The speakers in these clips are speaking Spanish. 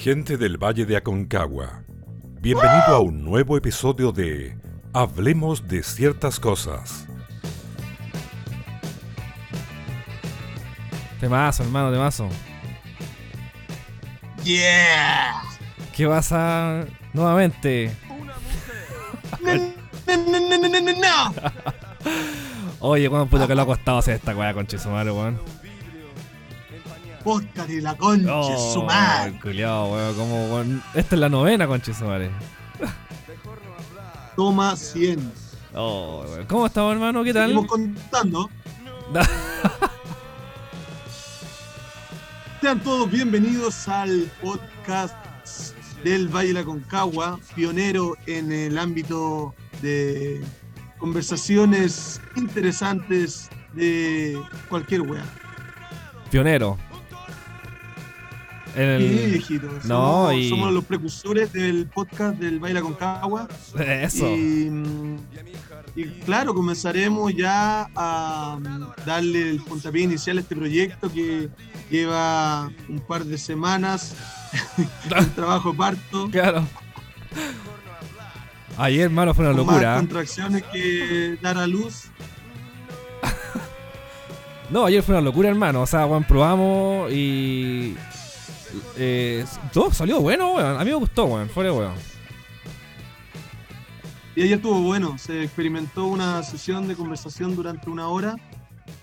Gente del Valle de Aconcagua, bienvenido a un nuevo episodio de Hablemos de ciertas cosas. Temazo, hermano, temazo. Yeah. ¿Qué pasa nuevamente? No, no, no, no, no, no, no. Oye, weón, puto que lo ha costado hacer esta weá, conche su madre, weón. Podcast de la concha, Oh, su madre. culiao, weón, como, weón. Esta es la novena, conche su madre. Toma 100. Oh, weón. ¿Cómo estamos, hermano? ¿Qué tal? Seguimos contando. Sean todos bienvenidos al podcast del Valle de la Concagua, pionero en el ámbito de conversaciones interesantes de cualquier wea. Pionero. En Sí, el... viejito. Somos, No, y- somos los precursores del podcast del Baila con Cagua. Eso. Y, y claro, comenzaremos ya a darle el puntapié inicial a este proyecto que lleva un par de semanas en trabajo parto. Claro. Ayer, hermano, fue una con más locura. contracciones que dar a luz. No, ayer fue una locura, hermano. O sea, weón, probamos y. Eh, todo salió bueno, weón. A mí me gustó, weón. Fuera, weón. Y ayer estuvo bueno, se experimentó una sesión de conversación durante una hora,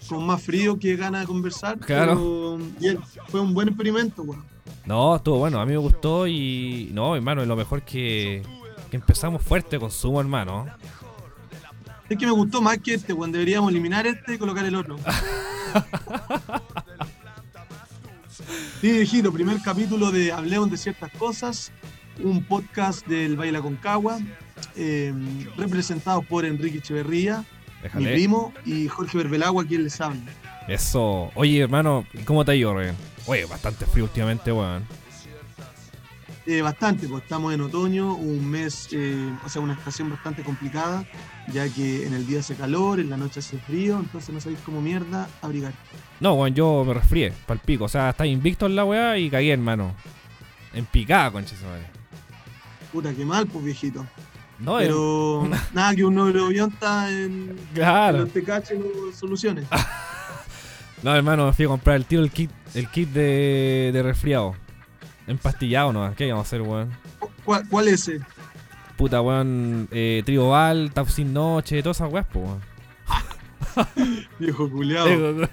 con más frío que gana de conversar. Claro. pero fue un buen experimento, weón. No, estuvo bueno. A mí me gustó y. No, hermano, es lo mejor que. Que empezamos fuerte con Sumo, hermano. Es que me gustó más que este, weón. Deberíamos eliminar este y colocar el otro. Sí, viejito, primer capítulo de Hablemos de ciertas cosas, un podcast del Baila Concagua, eh, representado por Enrique Echeverría, mi Déjale. primo, y Jorge Berbelagua, quien les habla. Eso. Oye, hermano, ¿y ¿cómo te ha ido? Oye, bastante frío últimamente, weón. Eh, bastante, pues estamos en otoño, un mes, eh, o sea, una estación bastante complicada, ya que en el día hace calor, en la noche hace frío, entonces no sabéis cómo mierda abrigar. No, weón, yo me resfrié, pal pico. O sea, estaba invicto en la weá y caí, hermano. En picada, conche su madre. Puta, qué mal, pues viejito. No, Pero nada, que un neurobionta en, en Claro. los TKH no soluciones. No, hermano, me fui a comprar el tiro el kit, el kit de, de resfriado. Empastillado no, ¿qué vamos a hacer, weón? ¿Cuál, cuál es ese? Puta, weón, eh, Trioval, Tap sin noche, todas esas weas, weón. Viejo culiao.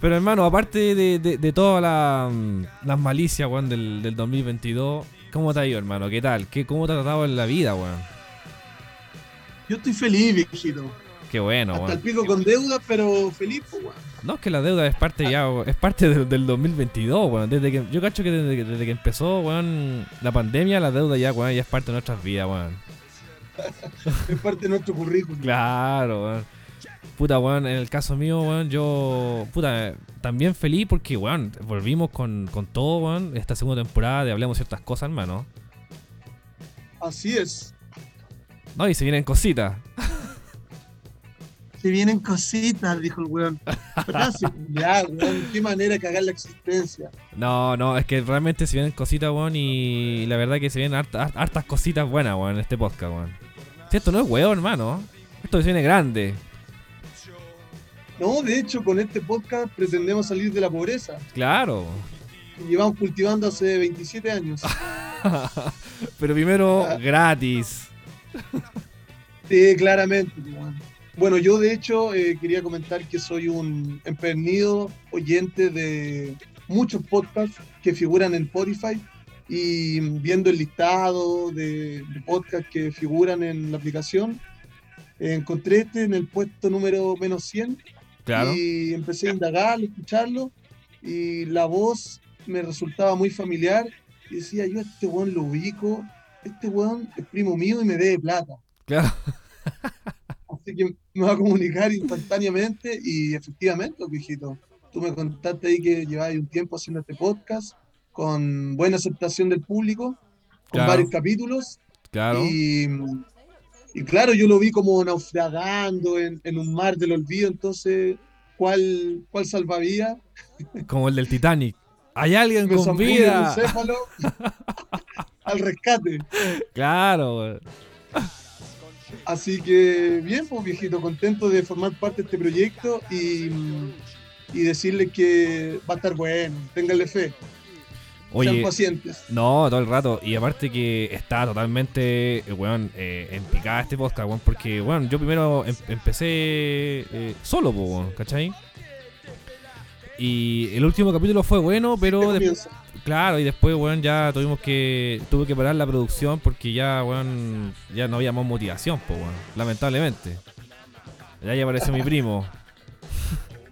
Pero hermano, aparte de, de, de todas la, mm, las malicias, weón, del, del 2022, ¿cómo te ha ido, hermano? ¿Qué tal? ¿Qué, ¿Cómo te ha tratado en la vida, weón? Yo estoy feliz, viejito. Qué bueno, Hasta el pico con deuda, pero feliz, pues. No, es que la deuda es parte ya, weón, es parte del, del 2022, weón. Desde que, yo cacho que desde, que- desde que empezó, weón, la pandemia, la deuda ya, weón, ya es parte de nuestras vidas, weón. Es parte de nuestro currículum. Claro, weón. Puta, weón, en el caso mío, weón, yo, puta, también feliz porque, weón, volvimos con, con todo, weón, esta segunda temporada de Hablemos ciertas cosas, hermano. Así es. No, y se vienen cositas. Se vienen cositas, dijo el weón. Ya, weón. Qué manera de cagar la existencia. No, no, es que realmente se vienen cositas, weón, y la verdad que se vienen harta- hart- hartas cositas buenas, weón, en este podcast, weón. Si esto no es weón, hermano. Esto se viene grande. No, de hecho, con este podcast pretendemos salir de la pobreza. Claro. Llevamos cultivando hace 27 años. Pero primero, gratis. Sí, claramente. weón. Bueno, yo de hecho eh, quería comentar que soy un empedernido oyente de muchos podcasts que figuran en Spotify y viendo el listado de, de podcasts que figuran en la aplicación, eh, encontré este en el puesto número menos 100 Claro. y empecé a indagarlo, escucharlo y la voz me resultaba muy familiar y decía, yo a este weón lo ubico, este weón es primo mío y me debe plata. Claro. Que me va a comunicar instantáneamente y efectivamente, viejito. Tú me contaste ahí que llevabas un tiempo haciendo este podcast con buena aceptación del público, con Claro. varios capítulos. Claro. Y, y claro, yo lo vi como naufragando en, en un mar del olvido, entonces, ¿cuál, cuál salvavidas? Como el del Titanic. Hay alguien me con el vida. encéfalo al rescate. Claro. Así que bien, pues viejito, contento de formar parte de este proyecto y, y decirles que va a estar bueno, ténganle fe, sean Oye, pacientes. no, todo el rato. Y aparte que está totalmente, weón, eh, en picada este podcast, weón. Porque, weón, yo primero em- empecé eh, solo, po, weón, ¿cachai? Y el último capítulo fue bueno, pero comienzo. Claro, y después, weón, ya tuvimos que tuve que parar la producción porque ya, weón, ya no había más motivación, po, weón, lamentablemente. Ya ahí apareció mi primo.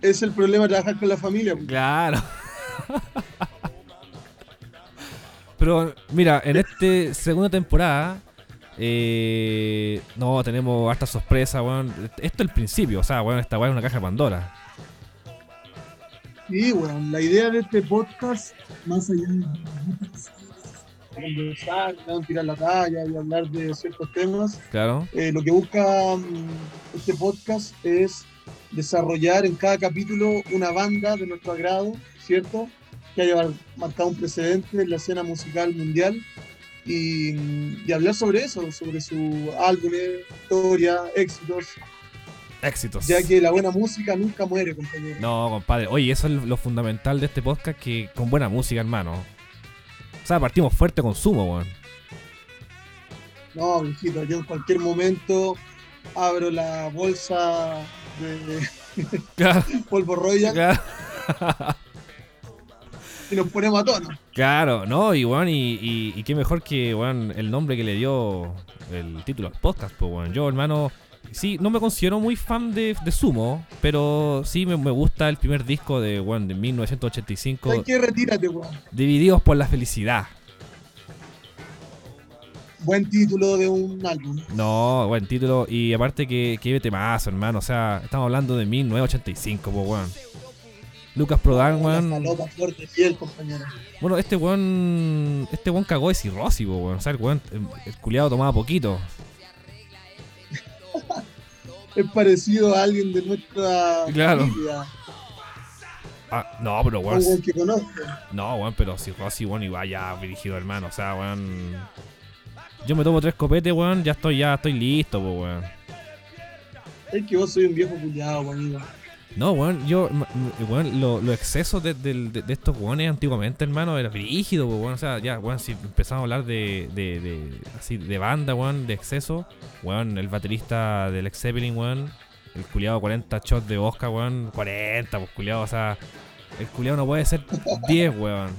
Es el problema trabajar con la familia. pues. Claro. Pero mira, en esta segunda temporada, eh, no, tenemos harta sorpresa, weón. Esto es el principio, o sea, weón, esta weón es una caja de Pandora. Sí, bueno, la idea de este podcast, más allá de conversar, de tirar la talla y hablar de ciertos temas, Claro. eh, lo que busca mm, este podcast es desarrollar en cada capítulo una banda de nuestro agrado, ¿cierto? Que haya mar- marcado un precedente en la escena musical mundial y, mm, y hablar sobre eso, sobre su álbumes, historia, éxitos, Éxitos. ya que la buena música nunca muere, compañero. No, compadre. Oye, eso es lo fundamental de este podcast, que con buena música, hermano. O sea, partimos fuerte con sumo, weón. No, viejito, yo en cualquier momento abro la bolsa de Claro, polvo Royal claro. y nos ponemos a tono. Claro, no, y weón, y, y, y qué mejor que weón, el nombre que le dio el título al podcast, pues weón. Yo, hermano, sí, no me considero muy fan de, de Sumo, pero sí me, me gusta el primer disco de weón, de 1985, Hay que retírate, weón. Divididos por la Felicidad. Buen título de un álbum. No, buen título, y aparte que, que temazo, hermano, o sea, estamos hablando de 1985, pues weón. Lucas Prodan, weón. Bueno, este weón. Este weón cagó de cirrosis, weón. O sea, el weón. El, el culiado tomaba poquito. Es parecido a alguien de nuestra Claro. familia, Ah, no, pero weón. que conozco. No, weón, pero cirrosis, weón, y vaya dirigido, hermano. O sea, weón. Yo me tomo tres copetes, weón. Ya estoy, ya estoy listo, po, weón. Es que vos soy un viejo culiado, amigo. No, weón, yo, weón, lo- los excesos de, de- de estos weones antiguamente, hermano, era brígido, po, weón. O sea, ya, weón, si empezamos a hablar de, de, así, de banda, weón, de exceso, weón, el baterista del Ex Zeppelin, weón, el culiado 40 shots de Oscar, weón, 40, pues culiado, o sea, el culiado no puede ser 10, weón.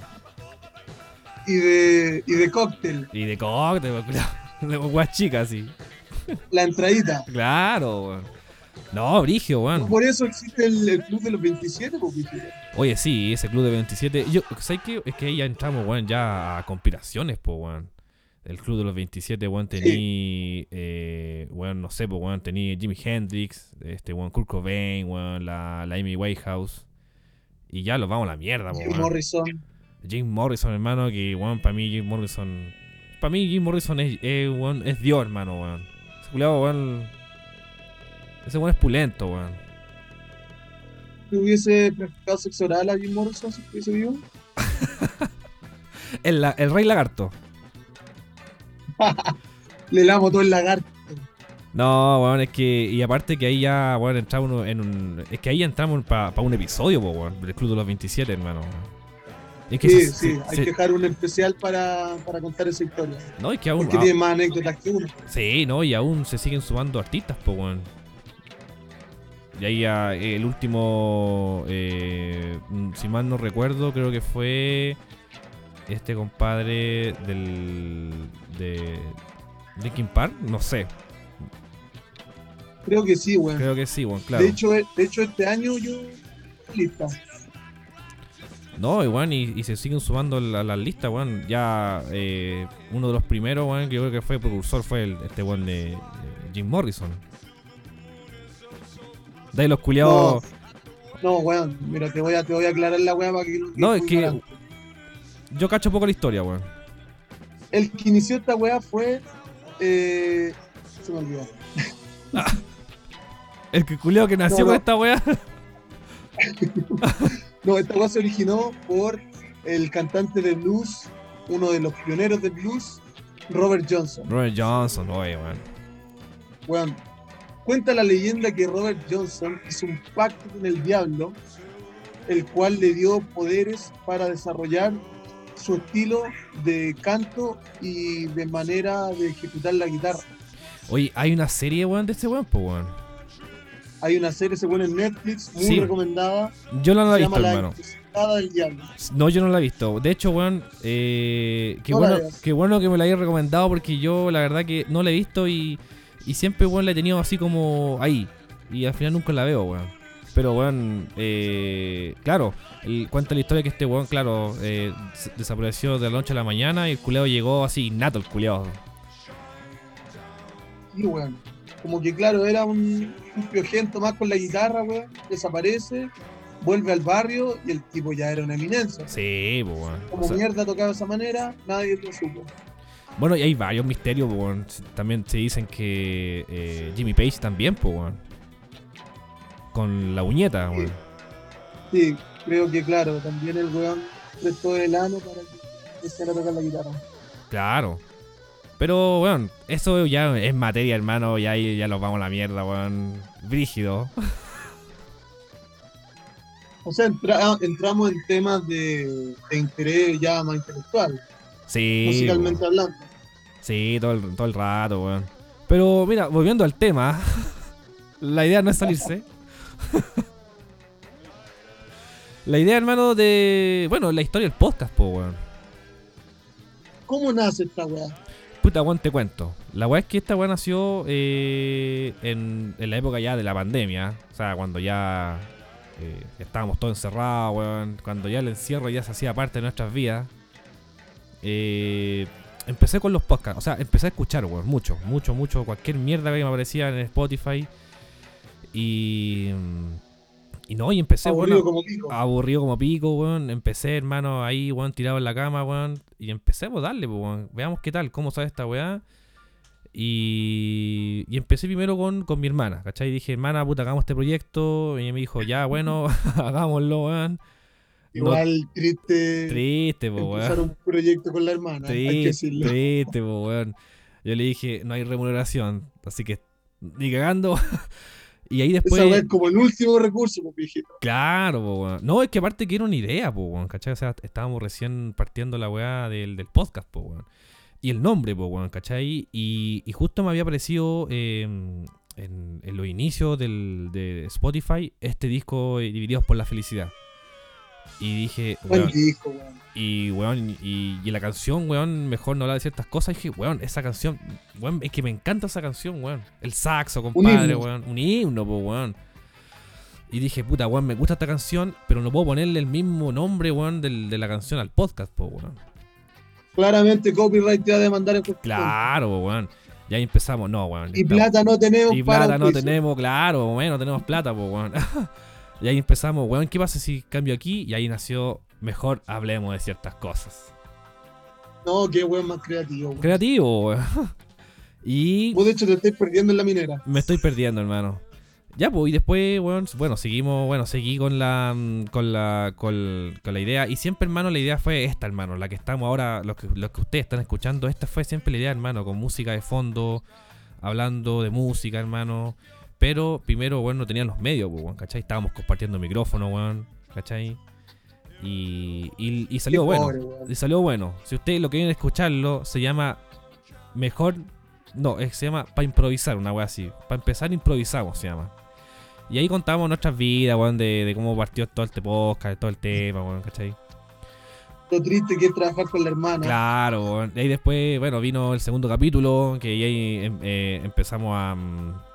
Y de, y de cóctel, Y de cóctel, weón, culiado, de weas chicas, así. la entradita. Claro, weón. No, brigio, weón. Por eso existe el, el club de los 27, pues, viejito. Oye, sí, ese club de 27. Yo, ¿sabes qué? Es que ahí ya entramos, weón, ya a conspiraciones, po, weón. El club de los 27, weón, tenía, eh, weón, no sé, po, weón, tenía Jimi Hendrix, este, weón, Kurt Cobain, weón, la, la Amy Whitehouse. Y ya los vamos a la mierda, po, Jim weón. Morrison. Jim Morrison, hermano, que, weón, para mí Jim Morrison... Para mí Jim Morrison es, es, weón, es Dios, hermano, weón. Ese weón... Ese weón es pulento, weón. ¿Te hubiese practicado sexo oral a Jim Morrison si estuviese vivo? El, la- el rey lagarto. Le lamo todo el lagarto. No, weón, es que. Y aparte que ahí ya, weón, entramos en un. Es que ahí entramos para un episodio, weón, del Club de los 27, hermano. Es que Sí, se- sí, se- hay se- que dejar un especial para, para contar esa historia. No, es que aún. Porque tiene más anécdotas que uno. sí, no, y aún se siguen sumando artistas, po, weón. Y ahí ya eh, el último. eh, mm, si mal no recuerdo, creo que fue. Este compadre del. de. Linkin Park, no sé. Creo que sí, weón. Creo que sí, weón, claro. De, hecho, de hecho, este año yo. Lista. No, y, y se siguen sumando a las listas, weón. Ya eh, uno de los primeros, weón, que yo creo que fue precursor fue el, este weón de, de Jim Morrison. De ahí los culiados. No, weón, mira, te voy a, te voy a aclarar la weá para que no. No, es que ignorante. yo cacho poco la historia, weón. El que inició esta weá fue. Eh, se me olvidó. El que culiao que nació No, con no. esta weá. No, esta weá se originó por el cantante de blues, uno de los pioneros del blues, Robert Johnson. Robert Johnson, oye, weón. Weón, cuenta la leyenda que Robert Johnson hizo un pacto con el diablo, el cual le dio poderes para desarrollar su estilo de canto y de manera de ejecutar la guitarra. Oye, hay una serie, weón, de este weón, pues, weón. Hay una serie, se pone en Netflix, muy Sí. recomendada. Yo no la he visto, hermano. Encrucijada del Diablo. No, yo no la he visto. De hecho, weón, eh, qué, No la bueno, veas. qué bueno que me la hayas recomendado porque yo la verdad que no la he visto y, y siempre, weón, la he tenido así como ahí. Y al final nunca la veo, weón. Pero, weón, eh, claro, el- cuenta la historia que este weón, claro, eh, desapareció de la noche a la mañana y el culeado llegó así, innato el culeado. Y weón, como que claro, era un, un piojento más con la guitarra, weón, desaparece, vuelve al barrio y el tipo ya era una eminencia. Sí, weón. O Como sea, mierda tocaba de esa manera, nadie lo supo. Bueno, y hay varios misterios, weón. También se dicen que eh, Jimmy Page también, weón. Con la uñeta, weón. Sí, creo que claro, también el weón prestó el ano para que a tocar la guitarra. Claro. Pero, weón, eso ya es materia, hermano. Ya, ahí ya nos vamos a la mierda, weón. Brígido. O sea, entra- entramos en temas de, de interés ya más intelectual, Sí. musicalmente hablando. Sí, todo el, todo el rato, weón. Pero, mira, volviendo al tema. la idea no es salirse. la idea, hermano, de. Bueno, la historia del podcast, po, weón. ¿Cómo nace esta weá? Puta, weón, te cuento. La weá es que esta weá nació eh, en, en la época ya de la pandemia. O sea, cuando ya eh, estábamos todos encerrados, weón. Cuando ya el encierro ya se hacía parte de nuestras vidas. Eh, empecé con los podcasts. O sea, empecé a escuchar, weón. Mucho, mucho, mucho. Cualquier mierda que me aparecía en Spotify. Y. Y no, y empecé, Aburrido como pico. aburrido como pico, weón. Empecé, hermano, ahí, weón, tirado en la cama, weón. Y empecemos a darle, pues, weón. Veamos qué tal, cómo sabe esta weá. Y, y empecé primero con, con mi hermana, ¿cachai? Y dije, hermana, puta, hagamos este proyecto. Y ella me dijo, ya, bueno, hagámoslo, weón. Igual triste Triste, empezar weón. un proyecto con la hermana, hay que Triste, decirlo. triste, pues, weón. Yo le dije, no hay remuneración, así que ni cagando. y ahí después. Esa es como el último recurso, pues, viejito. Claro, po, weón. No, es que aparte que era una idea, po, weón, ¿cachai? O sea, estábamos recién partiendo la weá del, del podcast, po, weón. Y el nombre, po, weón, ¿cachai? Y, y justo me había aparecido eh, en, en los inicios del, de Spotify este disco eh, Divididos por la Felicidad. Y dije, weón, disco, weón. y, weón, y, y la canción, weón, mejor no hablar de ciertas cosas. Y dije, weón, esa canción, weón, es que me encanta esa canción, weón. El saxo, compadre, himno. weón. Un himno, po, weón. Y dije, puta, weón, me gusta esta canción, pero no puedo ponerle el mismo nombre, weón, del- de la canción al podcast, po, weón. Claramente copyright te va a demandar en. Claro, po, weón. Y ahí empezamos, no, weón. Y plata no tenemos y para plata no tenemos, claro, bueno, no tenemos plata, po, weón. y ahí empezamos, weón, ¿qué pasa si cambio aquí? Y ahí nació, mejor hablemos de ciertas cosas. No, qué weón más creativo. weón. Creativo, weón. Y Vos de hecho te estáis perdiendo en la minera. me estoy perdiendo, hermano. Ya, pues, y después, weón, bueno, seguimos, bueno, seguí con la, mm, con la, con, con la idea. Y siempre, hermano, la idea fue esta, hermano, la que estamos ahora, los que, los que ustedes están escuchando, esta fue siempre la idea, hermano, con música de fondo, hablando de música, hermano. Pero primero, weón, no tenían los medios, weón, ¿cachai? Estábamos compartiendo micrófono, weón, ¿cachai? Y, y, y salió bueno. weón. Y salió bueno. Si ustedes lo quieren escucharlo, se llama Mejor. No, es- se llama Para improvisar, una wea así. Para empezar, improvisamos, se llama. Y ahí contamos nuestras vidas, weón, de, de cómo partió todo este podcast, todo el tema, weón, ¿cachai? Lo triste que es trabajar con la hermana. Claro, weón. Y ahí después, bueno, vino el segundo capítulo, que ahí eh, empezamos a, mm, a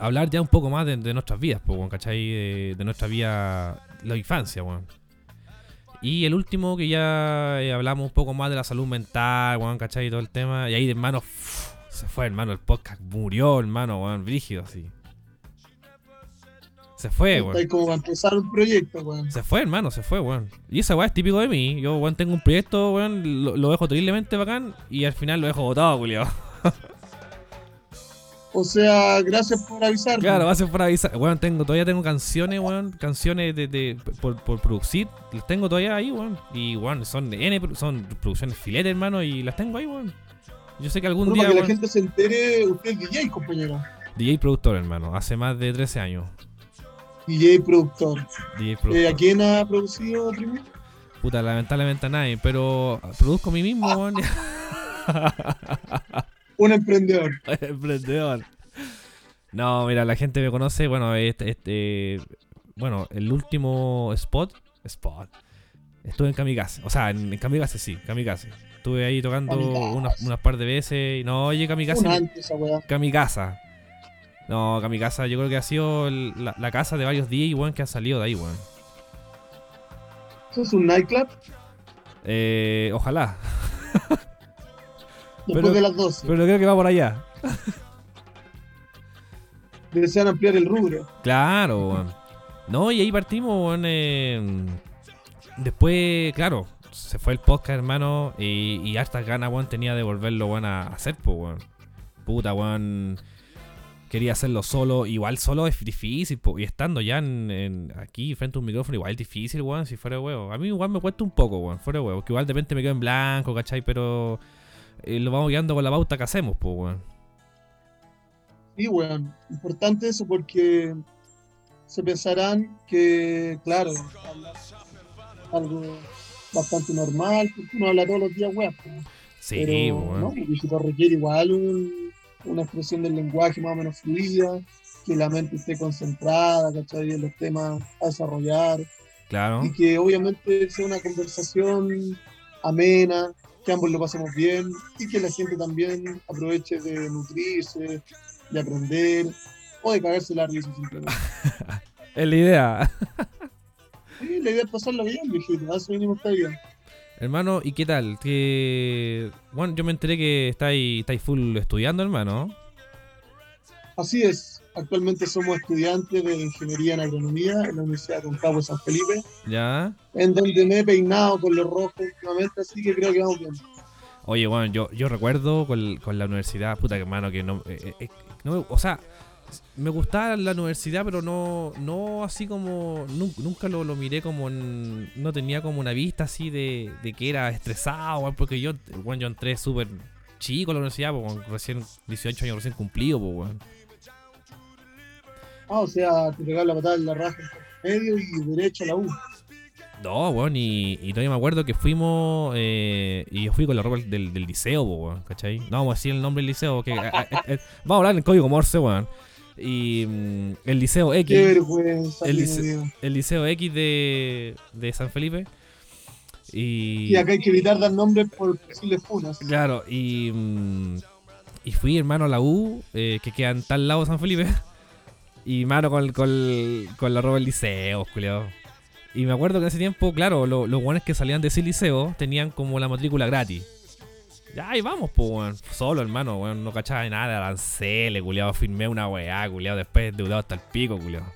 hablar ya un poco más de, de nuestras vidas, pues, weón, ¿cachai? De, de nuestra vida, la infancia, weón. Y el último que ya eh, hablamos un poco más de la salud mental, weón, ¿cachai? Y todo el tema. Y ahí, hermano, uf, se fue, hermano, el podcast murió, hermano, weón, brígido, así. Se fue, weón. Como empezar un proyecto, weón. Se fue, hermano, se fue, weón. Y esa weá es típico de mí. Yo, weón, tengo un proyecto, weón, lo, lo dejo terriblemente bacán y al final lo dejo botado, culiao. O sea, gracias por avisar. Claro, gracias por avisar. Weón, tengo, todavía tengo canciones, weón, canciones de, de por, por producir. Las tengo todavía ahí, weón. Y, weón, son N, son producciones filete, hermano, y las tengo ahí, weón. Yo sé que algún Bueno, día, para que la gente se entere, usted es DJ, compañero. DJ productor, hermano, hace más de 13 años. DJ productor. DJ Eh, productor. ¿A quién ha producido primero? Puta, lamentablemente a nadie, pero produzco a mí mismo, weón. Un emprendedor. Emprendedor. No, mira, la gente me conoce, bueno, este, este bueno, el último spot, spot. Estuve en Kamikaze, o sea, en, en Kamikaze sí, Kamikaze. Estuve ahí tocando unas, unas par de veces y no, oye, Kamikaze, antes. Kamikaze. No, Kamikaze yo creo que ha sido la casa de varios DJs, weón, que han salido de ahí, weón. ¿Eso es un nightclub? Eh, ojalá, Después Pero- de las 12. pero creo que va por allá. Desean ampliar el rubro. Claro, weón. No, y ahí partimos, weón. eh, después, claro, se fue el podcast, hermano. Y, y hartas ganas, weón, tenía de volverlo, weón, a hacer, pues, weón. Puta, weón. Quería hacerlo solo. Igual solo es difícil, po, Y estando ya en, en- aquí frente a un micrófono, igual es difícil, weón, si fuera huevo. A mí igual me cuesta un poco, weón, fuera huevo. Que igual de repente me quedo en blanco, ¿cachai? Pero eh, lo vamos guiando con la pauta que hacemos, pues, weón. Sí, weón. Importante eso porque se pensarán que, claro, algo bastante normal, porque uno habla todos los días, weón. pues. Sí, Pero weón. no, porque requiere igual un- una expresión del lenguaje más o menos fluida, que la mente esté concentrada, ¿cachai? En los temas a desarrollar, Claro. y que obviamente sea una conversación amena, que ambos lo pasemos bien, y que la gente también aproveche de nutrirse, de aprender, o de cagarse la risa simplemente. Es la idea. Sí, la idea es pasarlo bien, viejito, eso venimos esta vida. Hermano, ¿y qué tal? Que bueno, yo me enteré que estáis, estáis full estudiando, hermano. Así es, actualmente somos estudiantes de Ingeniería en Agronomía en la Universidad de Concagua San Felipe, ¿Ya? en donde me he peinado con los rojos últimamente, así que creo que vamos bien. Oye, bueno, yo, yo recuerdo con, con la universidad, puta que hermano, que no, eh, eh, no me- o sea, me gustaba la universidad, pero no, no así como, nun- nunca lo, lo miré como, en- no tenía como una vista así de, de que era estresado, porque yo, bueno, yo entré súper chico a la universidad, pues, con recién 18 años recién cumplido, pues. Ah, o sea, te pegaba la patada en la raja medio y derecho a la U. No, weón, y, y todavía me acuerdo que fuimos eh, y yo fui con la ropa del, del liceo, weón, ¿cachai? No vamos a decir el nombre del liceo, que, a- a- a- vamos a hablar en código Morse, weón. Y mm, el liceo Qué X, vergüenza. el qué lice- medio. el liceo X de, de San Felipe. Y, Y acá hay que evitar dar nombres por posibles funas. claro, y, mm, y fui, hermano, a la U, eh, que queda en tal lado de San Felipe. Y, mano, con, con, con la ropa del liceo, culiao. Y me acuerdo que en ese tiempo, claro, lo- los guanes que salían de ese liceo tenían como la matrícula gratis. Ya, ahí vamos, pues, weón. Solo, hermano, weón. No cachaba de nada. Lancele, culiado. Firmé una weá, culiado. Después deudado hasta el pico, culiado.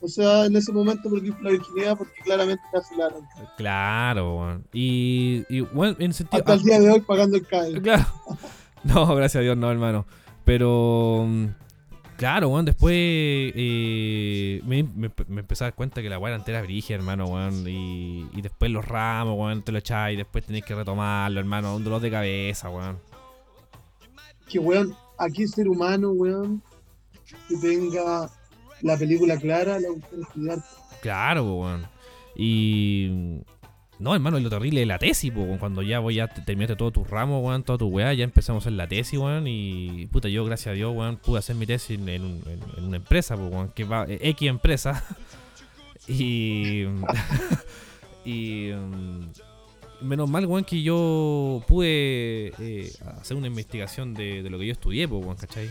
O sea, en ese momento perdí la virginidad porque claramente te afilaron. Claro, weón. Y, y bueno, en sentido. Hasta el día de hoy pagando el CAE. Claro. No, gracias a Dios, no, hermano. Pero. Claro, weón, después eh, me, me, me empecé a dar cuenta que la weá era entera brigia, hermano, weón. Y, y después los ramos, weón, te lo echáis y después tenéis que retomarlo, hermano. Un dolor de cabeza, weón. Que, weón, aquí ser humano, weón, que tenga la película clara, la. Claro, weón. Y. No, hermano, y lo terrible es la tesis, po. Cuando ya voy a terminarte todo tu ramo, weón, toda tu weá, ya empezamos a hacer la tesis, weón. Y puta, yo, gracias a Dios, weón, pude hacer mi tesis en, en un- en- en una empresa, po, weón, que va, eh, X empresa. y. y. mm, menos mal, weón, que yo pude eh, hacer una investigación de, de lo que yo estudié, po, weón, ¿cachai?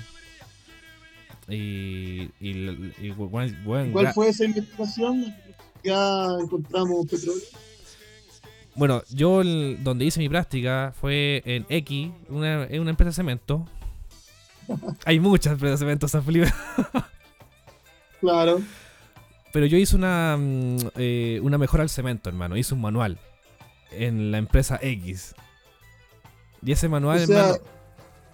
Y. y, y, weón, weón, ¿Cuál fue esa investigación? Ya encontramos petróleo. Bueno, yo el- donde hice mi práctica fue en X, una, en una empresa de cemento. Hay muchas empresas de cemento en San Felipe. Claro. Pero yo hice una, mm, eh, una mejora al cemento, hermano. Hice un manual en la empresa X. Y ese manual, O sea, hermano.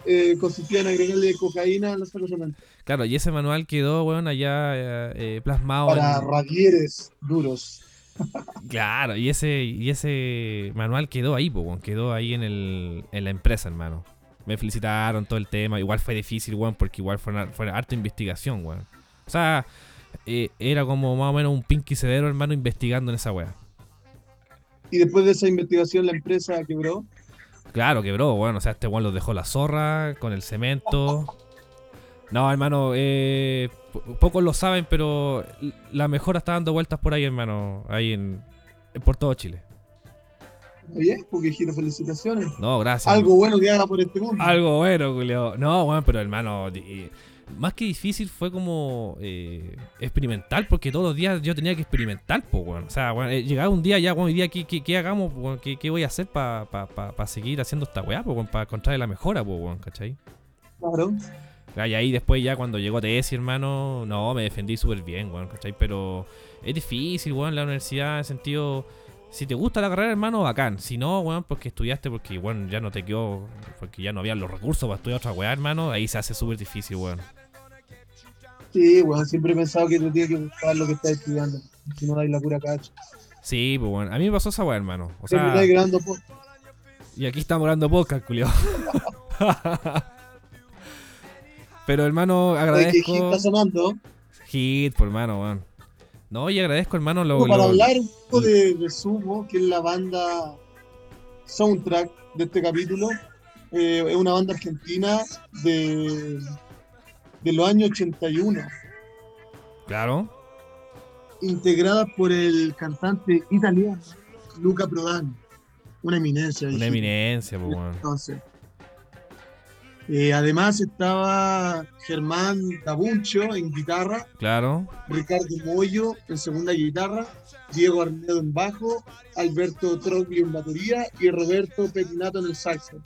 eh, consistía en agregarle cocaína a los sacos cemento. Claro, y ese manual quedó, weón, allá eh, eh, plasmado. Para en- radieres duros. Claro, y ese, y ese manual quedó ahí, po, quedó ahí en, el, en la empresa, hermano. Me felicitaron todo el tema. Igual fue difícil, weón, porque igual fue, una- fue harta investigación, weón. O sea, eh, era como más o menos un pinky cedero, hermano, investigando en esa weá. Y después de esa investigación la empresa quebró. Claro, quebró, bueno, o sea, este weón los dejó la zorra con el cemento. No, hermano, eh, po- pocos lo saben, pero la mejora está dando vueltas por ahí, hermano, ahí en, por todo Chile. Bien, porque giro felicitaciones. No, gracias. Algo bueno que haga por este mundo. Algo bueno, Julio. No, bueno, pero hermano, más que difícil fue como eh, experimental, porque todos los días yo tenía que experimentar, pues, weón. O sea, weón, eh, llegaba un día ya, weón, hoy día, ¿qué, qué, qué hagamos? weón? ¿Qué, qué voy a hacer para pa, pa- pa seguir haciendo esta weá, pues? Para encontrar la mejora, pues, ¿cachai? Claro. Y ahí después ya cuando llegó TS, hermano, no, me defendí súper bien, weón, ¿cachai? Pero es difícil, weón, la universidad en el sentido... Si te gusta la carrera, hermano, bacán. Si no, weón, porque estudiaste, porque, weón, ya no te quedó... Porque ya no había los recursos para estudiar otra weá, hermano, ahí se hace súper difícil, weón. Sí, bueno, siempre he pensado que te tiene que gustar lo que estás estudiando. Si no dais la pura cacha. Sí, pues, weón. A mí me pasó esa weá, hermano. O sea, grabando y aquí estamos grabando podcast, culio. Pero, hermano, Oye, agradezco... Hit está sonando. Hit, por hermano, weón. No, y agradezco, hermano, lo... Para lo- hablar un poco de, de Sumo, que es la banda soundtrack de este capítulo. Eh, es una banda argentina de, de los años 81, Claro. integrada por el cantante italiano Luca Prodan, una eminencia. Una dijiste. eminencia, pues, weón. Entonces, eh, además estaba Germán Dabuncho en guitarra, Claro. Ricardo Moyo en segunda guitarra, Diego Arnedo en bajo, Alberto Troglio en batería y Roberto Petinato en el saxo.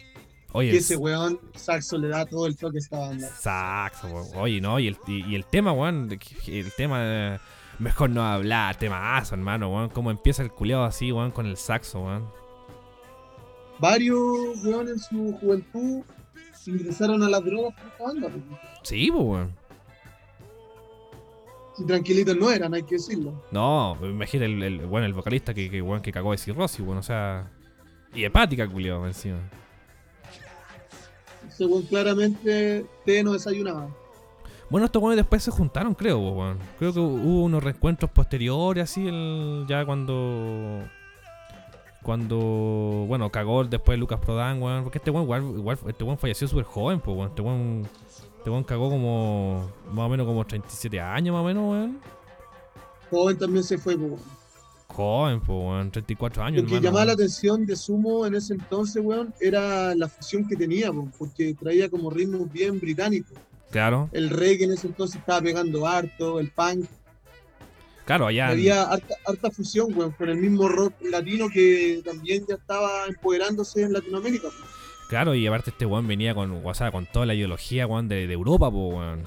Oye, Que ese weón saxo le da todo el toque a esta banda. saxo, weón. Oye, no, y el, y, y el tema, weón, el tema, eh, mejor no hablar, temazo, hermano, weón. Cómo empieza el culiado así, weón, con el saxo, weón. Varios weón en su juventud ingresaron a las drogas por esta banda. pues. Sí, pues, weón. Y tranquilitos no eran, hay que decirlo. No, imagina el, el, weón, el vocalista que, que, weón, que cagó de cirrosis, weón, o sea... Y hepática, culiado, encima. Weón claramente té no desayunaba. Bueno, estos weones después se juntaron, creo, weón. Creo que hubo unos reencuentros posteriores, así, el- ya cuando. Cuando. Bueno, cagó después Lucas Prodan, weón. Porque este weón, igual, igual- este weón falleció súper joven, pues, weón. Este weón. Este weón cagó como. Más o menos como 37 años, más o menos, weón. Joven también se fue, pues, weón. Joven, pues, weón. 34 años, Lo que hermano, llamaba la atención de Sumo en ese entonces, weón, era la fusión que tenía, weón, porque traía como ritmos bien británicos. Claro, El reggae en ese entonces estaba pegando harto, el punk. Claro, allá. en- Había harta, harta fusión, weón, con el mismo rock latino que también ya estaba empoderándose en Latinoamérica. weón. Claro, y aparte este weón venía con, o sea, con toda la ideología, weón, de, de Europa, pues, weón.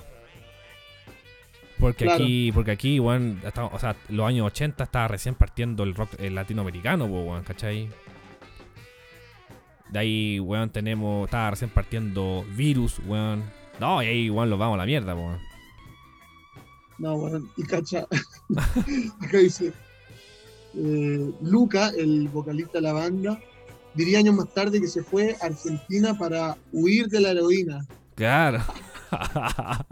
Porque Claro. aquí, porque aquí, weón, hasta- o sea, los años 80 estaba recién partiendo el rock latinoamericano, pues, weón, ¿cachai? De ahí, weón, tenemos, estaba recién partiendo Virus, weón. No, y ahí, weón, los vamos a la mierda, weón. No, weón, y cacha. Acá dice, eh, Luca, el vocalista de la banda, diría años más tarde que se fue a Argentina para huir de la heroína. Claro.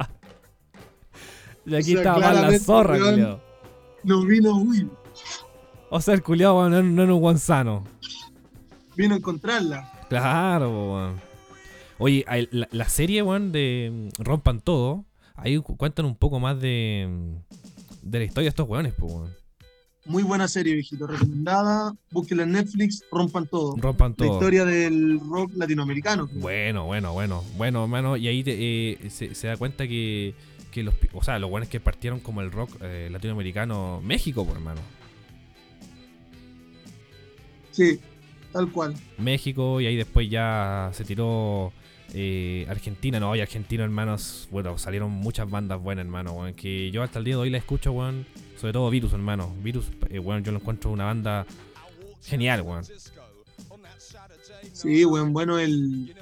y aquí O sea, estaba más la zorra, culiao. No vino a huir, O sea, el culiao, weón, no, era un weón sano. vino a encontrarla. Claro, weón. Oye, hay- la, la serie, weón, de mm, Rompan Todo, ahí cu- cuentan un poco más de, mm, de la historia de estos weones, pues, weón. Muy buena serie, viejito, recomendada. Búsquela en Netflix, rompan todo. Rompan La Todo. historia del rock latinoamericano. Bueno, bueno, bueno. Bueno, hermano, y ahí te- eh, se, se da cuenta que, que los, o sea, los weones que partieron como el rock eh, latinoamericano, México, pues, hermano. Sí, tal cual. México y ahí después ya se tiró eh, Argentina, no, y Argentina, hermanos, bueno, salieron muchas bandas buenas, hermano, weón, que yo hasta el día de hoy la escucho, weón, sobre todo Virus, hermano, Virus, eh, weón, yo lo encuentro una banda genial, weón. Sí, weón, bueno, el,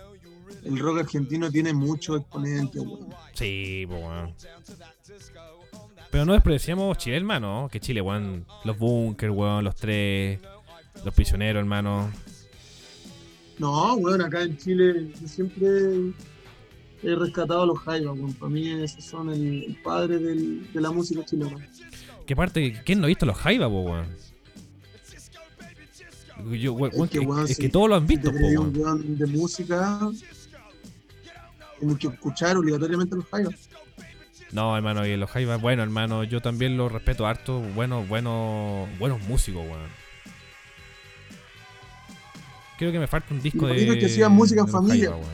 el rock argentino tiene muchos exponentes, weón. Sí, weón. Pero no despreciamos Chile, hermano. Que Chile, weón. Los bunkers, weón. Los tres. Los prisioneros, hermano. No, weón, acá en Chile yo siempre he rescatado a los Jaivas, weón. Para mí esos son el, el padre del- de la música chilena. Que parte, ¿quién no ha visto los Jaiba, po, weón? Yo, weón, Es que, weón, es que todos lo han visto, po, un weón de música, tienes que escuchar obligatoriamente a los Jaivas. No, hermano, y los Jaiba, bueno, hermano, yo también los respeto harto. Buenos, buenos, buenos músicos, weón. Creo que me falta un disco de. que hacían música en familia. Jaiba.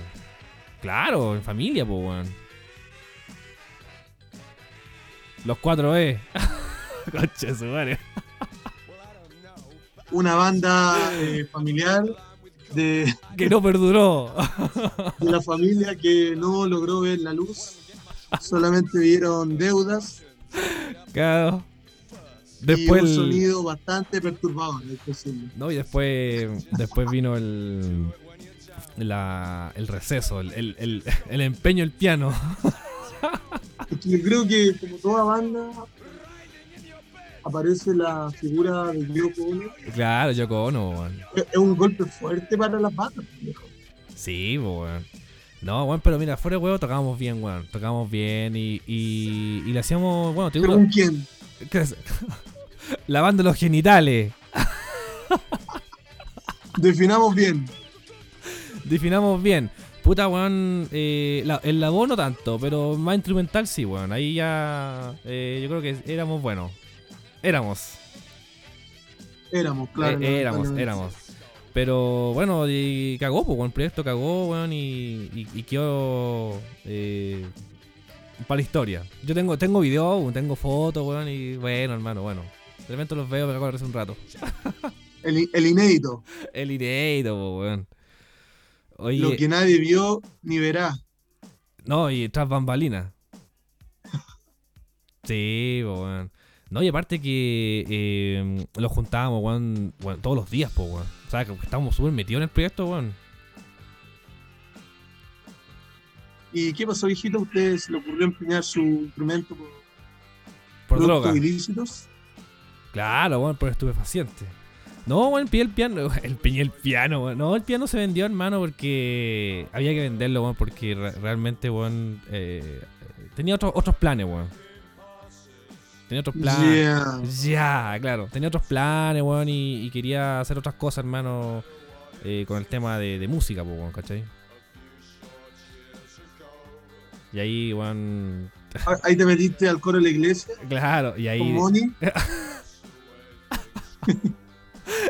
Claro, en familia, po, weón. Los 4E. Concha su madre. Una banda eh, familiar de, Que no perduró. de la familia que no logró ver la luz. Solamente vieron deudas Claro. Y Después un el- sonido bastante perturbador. No, y después, después vino el, la, el receso, el, el, el, el empeño del piano. Yo creo que como toda banda aparece la figura de Yoko Ono. Claro, Yoko Ono, weón. Es un golpe fuerte para las bandas. viejo. Sí, weón. No, weón, pero mira, fuera de huevo tocábamos bien, weón. Tocábamos bien y, y, y le hacíamos, bueno, te digo, ¿Según quién? lavando los genitales. Definamos bien. Definamos bien. Puta, weón, eh, la- el lavó no tanto, pero más instrumental sí, weón. Ahí ya, eh, yo creo que éramos buenos. Éramos. Éramos, claro. Eh, éramos, éramos. Pero bueno, y cagó, pues, el proyecto cagó, weón, y, y, y quedó eh, para la historia. Yo tengo, tengo video, tengo fotos, weón, y bueno, hermano, bueno. De repente los veo, me acuerdo hace un rato. El, el inédito. El inédito, weón. Oye, Lo que nadie vio ni verá. no, y tras bambalinas. Sí, weón. No, y aparte que eh, lo juntábamos, weón, weón, todos los días, po, weón. O sea, que estábamos súper metidos en el proyecto, weón. ¿Y qué pasó, hijito? ¿A usted se le ocurrió empeñar su instrumento por, Por productos droga. ilícitos? Claro, weón, por estupefaciente. No, weón, pillé el piano. El piano, weón. No, el piano se vendió, hermano, porque había que venderlo, weón, porque re- realmente, weón, eh, tenía otros otros planes, weón. Tenía otros planes. Yeah. Ya, claro. Tenía otros planes, weón, y, y quería hacer otras cosas, hermano, eh, con el tema de, de música, pues, weón, ¿cachai? Y ahí, weón, Ah, Ahí te metiste al coro de la iglesia claro, y ahí... con.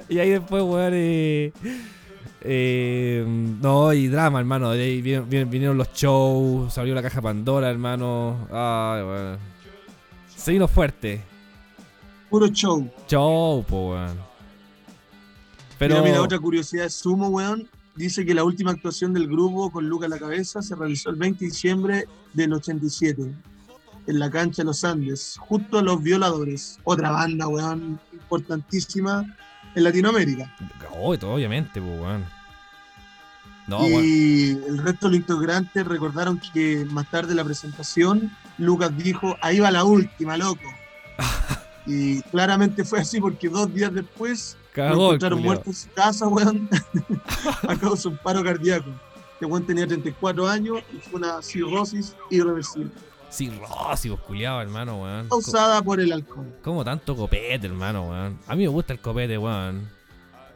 Y ahí después, weón, eh, eh, no, y drama, hermano. Ahí vinieron, los shows, se abrió la caja Pandora, hermano. Ay, weón. Se vino fuerte. Puro show. Show, po, weón. Pero, Mira, mira, otra curiosidad de Sumo, weón. Dice que la última actuación del grupo con Luca a la cabeza se realizó el 20 de diciembre del 87 en la cancha de los Andes, justo a los Violadores, otra banda, weón, importantísima en Latinoamérica. Oh, obviamente, po, weón. No, weón. y el resto de los integrantes recordaron que más tarde en la presentación, Lucas dijo, ahí va la última, loco. y claramente fue así porque dos días después Cagó encontraron muerto en su casa, weón, a causa de un paro cardíaco. Este weón tenía 34 años y fue una cirrosis irreversible, Rosy, pues, culiado, hermano, weón. Causada por el alcohol. Como tanto copete, hermano, weón. A mí me gusta el copete, weón.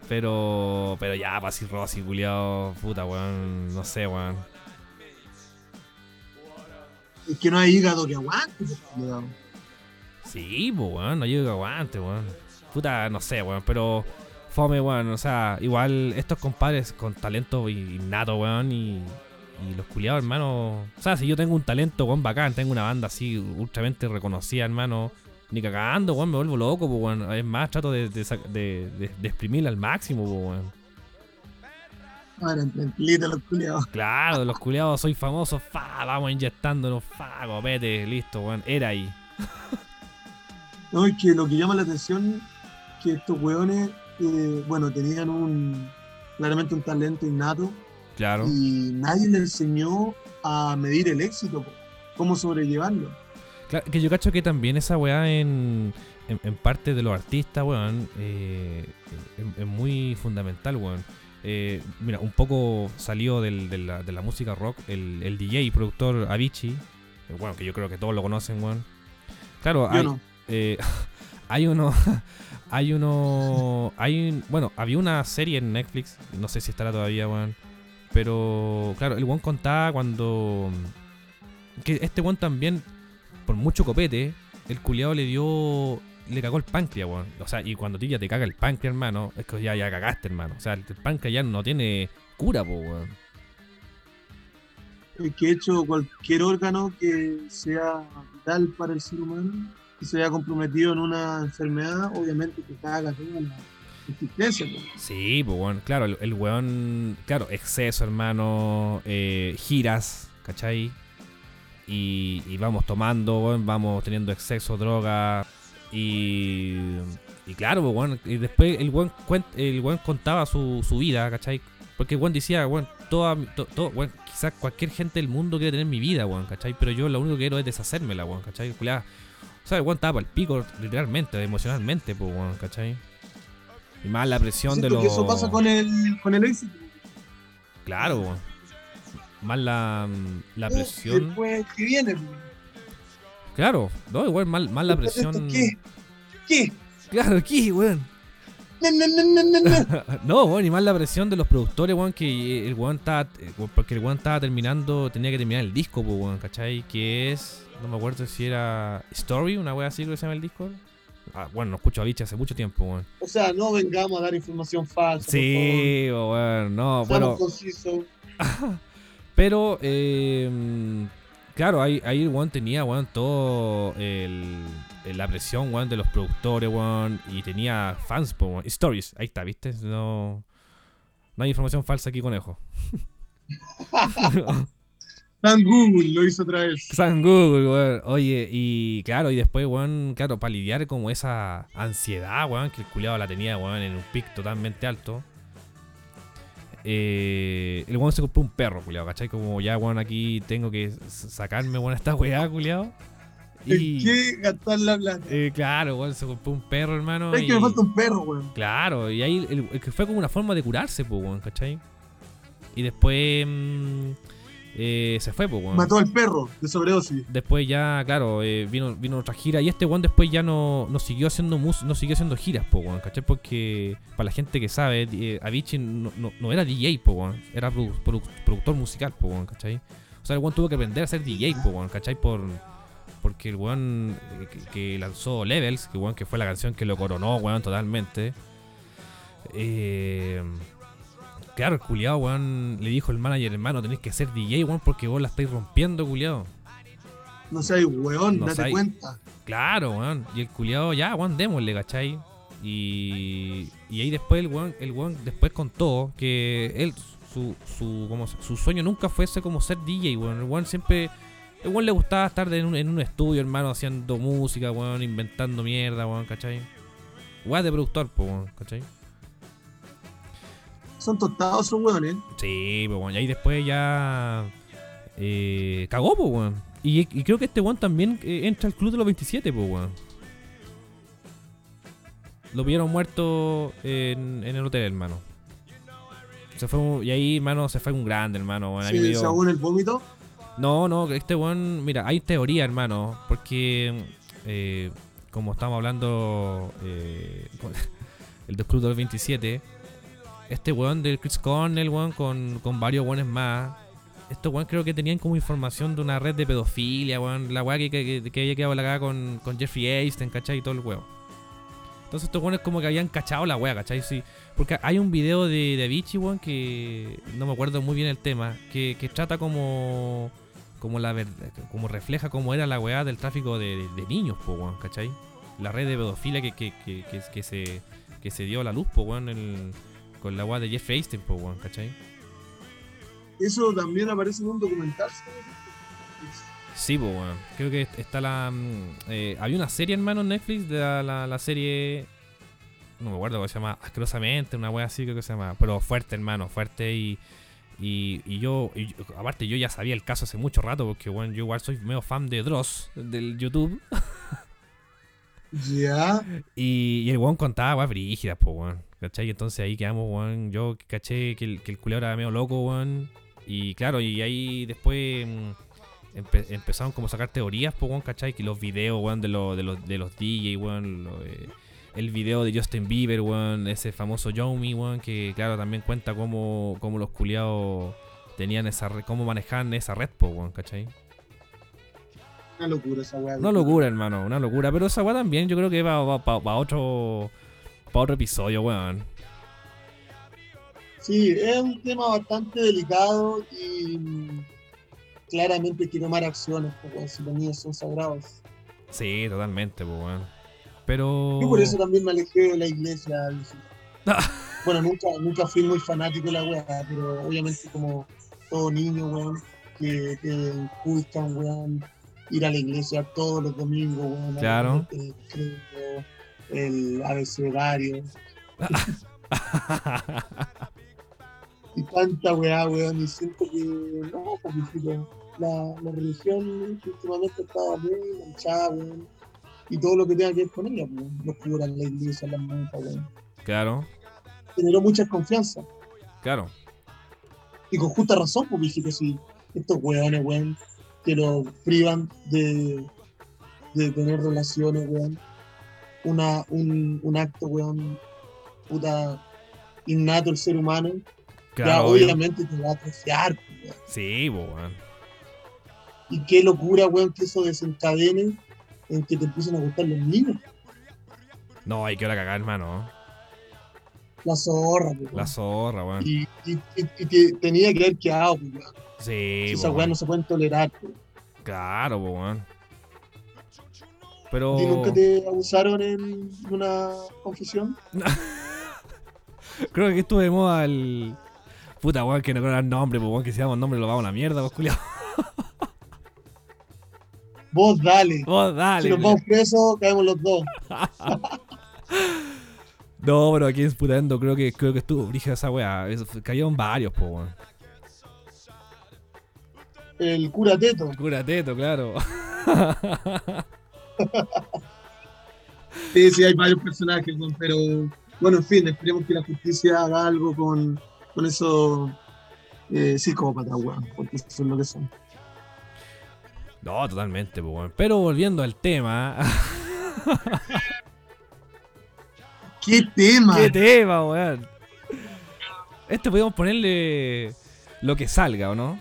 Pero, pero ya, para Rosy, culiado, puta, weón. No sé, weón. Es que no hay hígado que aguante, pues, culiao. Sí, pues, weón, no llego que aguante, weón. Puta, no sé, weón, pero fome, weón. O sea, igual estos compadres con talento innato, weón, y, y los culiados, hermano. O sea, si yo tengo un talento, weón, bacán, tengo una banda así ultramente reconocida, hermano. Ni cagando, weón, me vuelvo loco, weón. Es más, trato de, de, exprimirla al máximo, weón. Los culiados. Claro, los culiados soy famoso, fa, vamos inyectándonos, fa, copete, listo, weón. Era ahí. No, es que lo que llama la atención que estos weones, eh, bueno, tenían un claramente un talento innato Claro. Y nadie le enseñó a medir el éxito, cómo sobrellevarlo. Claro, que yo cacho que también esa weá en, en, en parte de los artistas, weón, eh, es, es muy fundamental, weón. Eh, mira, un poco salió del- de, la, de la música rock el, el DJ y productor Avicii, eh, bueno, que yo creo que todos lo conocen, weón. Claro, Yo hay, no. eh, hay uno, hay uno, hay, un- bueno, había una serie en Netflix, no sé si estará todavía, weón. Pero, claro, el weón contaba cuando, que este weón también, por mucho copete, el culiado le dio, le cagó el páncreas, weón. O sea, y cuando ti ya te caga el páncreas, hermano, es que ya, ya cagaste, hermano. O sea, el, páncreas ya no tiene cura, po, weón. Eh, que hecho cualquier órgano que sea vital para el ser humano y se haya comprometido en una enfermedad, obviamente que caga la Sí, pues bueno, claro, el, weón, claro, exceso, hermano, eh, giras, ¿cachai? Y, vamos tomando, weón, vamos teniendo exceso, droga, y, y claro, pues bueno, y después el weón, el weón contaba su, su vida, ¿cachai? Porque weón decía, weón, toda, to- todo, weón, quizás cualquier gente del mundo quiere tener mi vida, weón, ¿cachai? Pero yo lo único que quiero es deshacérmela, weón, ¿cachai? O sea, el weón estaba al pico, literalmente, emocionalmente, pues, weón, ¿cachai? Y más la presión de los... que eso pasa con el, con el éxito. Claro, weón. Más la, la Y presión. Después, ¿qué viene? Claro, no, igual, más, más la presión. ¿Qué? ¿Qué? Claro, aquí, weón. No, no, no, no, no, no. No, weón, y más la presión de los productores, weón, que el weón estaba. eh, Porque el weón estaba terminando, tenía que terminar el disco, weón, ¿cachai? Que es. No me acuerdo si era Story, una wea así que se llama el disco. Bueno, no escucho a Bicha hace mucho tiempo, weón. O sea, no vengamos a dar información falsa. Sí, weón, no, por favor. bueno. Seamos concisos. Pero, eh, claro, ahí, ahí weón tenía, weón, todo el, la presión, weón, de los productores, weón, y tenía fans, weón. Stories, ahí está, ¿viste? No, no hay información falsa aquí, conejo. San Google lo hizo otra vez. San Google, weón. Oye, y claro, y después, weón, claro, para lidiar como esa ansiedad, weón, que el culiado la tenía, weón, en un pic totalmente alto. Eh, el weón se compró un perro, culiado, ¿cachai? Como ya, weón, aquí tengo que sacarme, weón, esta weá, culiado. ¿En Y qué gastar la plata? eh, claro, weón, se compró un perro, hermano. Es y- que me falta un perro, weón. Claro, y ahí el, el que fue como una forma de curarse, pues, weón, ¿cachai? Y después mm, eh, se fue, pues, weón. Mató al perro de sobredosis. Después ya, claro, eh, vino, vino otra gira y este weón después ya no, no siguió haciendo mus no siguió haciendo giras, po, weón, ¿cachai? Porque para la gente que sabe, eh, Avicii no, no, no era DJ, po, weón, era produ- produ- productor musical, po, weón, ¿cachai? O sea, el weón tuvo que aprender a ser DJ, po, weón, ¿cachai? Por, porque el weón eh, que, que lanzó Levels, que, weón, que fue la canción que lo coronó, weón, totalmente. Eh, claro, el culiado, weón, le dijo el manager, hermano, tenés que ser DJ, weón, porque vos la estáis rompiendo, culiado. No seas weón, No date cuenta. Claro, weón. Y el culiado, ya, weón, démosle, ¿cachai? Y, y ahí después el weón, el weón después contó que él, su, su, como, su sueño nunca fuese como ser DJ, weón. El weón siempre, el weón le gustaba estar en un, en un estudio, hermano, haciendo música, weón, inventando mierda, weón, ¿cachai? Weón de productor, weón, ¿cachai? Son tostados esos weones. Sí, pues, weón. Y ahí después ya eh, cagó, pues, weón. Y, y creo que este weón también eh, entra al club de los 27, pues, weón. Lo vieron muerto en, en el hotel, hermano. Se fue un- y ahí, hermano, se fue un grande, hermano. Se, dio- se ahogó en el vómito. no, no, este weón, mira, hay teoría, hermano, porque eh, como estamos hablando eh, el del Club de los 27, este weón del Chris Cornell, weón, con, con varios weones más, estos weón creo que tenían como información de una red de pedofilia, weón, la weá que, que, que había quedado la cagada con, con Jeffrey Einstein, ¿cachai? Y todo el weón. Entonces estos weones como que habían cachado la weá, ¿cachai? Sí, porque hay un video de, de Avicii, weón, que no me acuerdo muy bien el tema, que, que trata como como la ver- como refleja cómo era la weá del tráfico de, niños, po, weón, ¿cachai? La red de pedofilia que, que, que, que, se, que se dio a la luz, po, weón, el- con la weá de Jeff Einstein, po, weón, ¿cachai? Eso también aparece en un documental. Sí, po, weón. Creo que está la... mm, eh, había una serie, hermano, en Netflix, de la, la, la serie... No me acuerdo cómo se llama, asquerosamente, una weá así creo que se llama. Pero fuerte, hermano, fuerte y... Y, y yo, y aparte, yo ya sabía el caso hace mucho rato, porque bueno, yo igual soy medio fan de Dross, del YouTube. Ya. Y, y el weón contaba weón brígidas, po, weón. ¿Cachai? Entonces ahí quedamos, weón. Yo caché que el, que el culiao era medio loco, weón. Y claro, y ahí después mm, empe- empezaron como a sacar teorías, po, weón, ¿cachai? Que los videos, weón, de, los de, los, de los DJ, weón. lo, eh, el video de Justin Bieber, weón. Ese famoso Yomi, weón. Que claro, también cuenta cómo, cómo los culiados tenían esa red, cómo manejaban esa red, po, weón, ¿cachai? Una locura esa weá. Una locura, hermano, una locura. Pero esa weá también yo creo que va, va, pa- pa otro. Para otro episodio, weón. Sí, es un tema bastante delicado y mm, claramente hay que tomar acciones, porque si los niños son sagrados. Sí, totalmente, pues, weón. Pero. Yo por eso también me alejé de la iglesia. Bueno, nunca, nunca fui muy fanático de la weá, pero obviamente como todo niño, weón, que te inculcan, weón, ir a la iglesia todos los domingos, weón. Claro. El credo, el abecedario y tanta weá, weón, y siento que no, porque la, la religión últimamente estaba muy manchada, weón. Y todo lo que tenga que ver con ella, weón. Los curas, la iglesia, las monjas, weón. claro, Generó mucha desconfianza. claro. Y con justa razón, porque dije que si estos weones, weón, que los privan de, de tener relaciones, weón, una, un, un acto, weón, puta, innato el ser humano, ya Claro, obvio. obviamente te va a atrofiar, weón. Sí, weón. Y qué locura, weón, que eso desencadene en que te empiecen a gustar los niños. No, hay que hora cagar, hermano. La zorra, weón. La zorra, weón. Y, y, y- y te- tenía que haber quedado, weón. Sí, Esas weón. no se pueden tolerar, pues. Claro, weón. Pero. ¿Y nunca te abusaron en una confesión? Creo que estuve de moda el. Puta, weón, que no quiero dar nombre, pues, weón, que si damos nombre lo vamos a la mierda, pues, culiao. Vos dale. Vos dale. si nos vamos presos, caemos los dos. No, pero aquí en Putendo creo que creo que estuvo brígida esa weá. Cayeron varios, po, weón. El cura Teto. Cura teto, claro. Sí, sí, hay varios personajes, pero bueno, en fin, esperemos que la justicia haga algo con, con esos eh, psicópatas, weón, porque eso es lo que son. No, totalmente, weón. Pero volviendo al tema. ¿Qué tema? ¿Qué tema, weón? Este podemos ponerle lo que salga, ¿o no?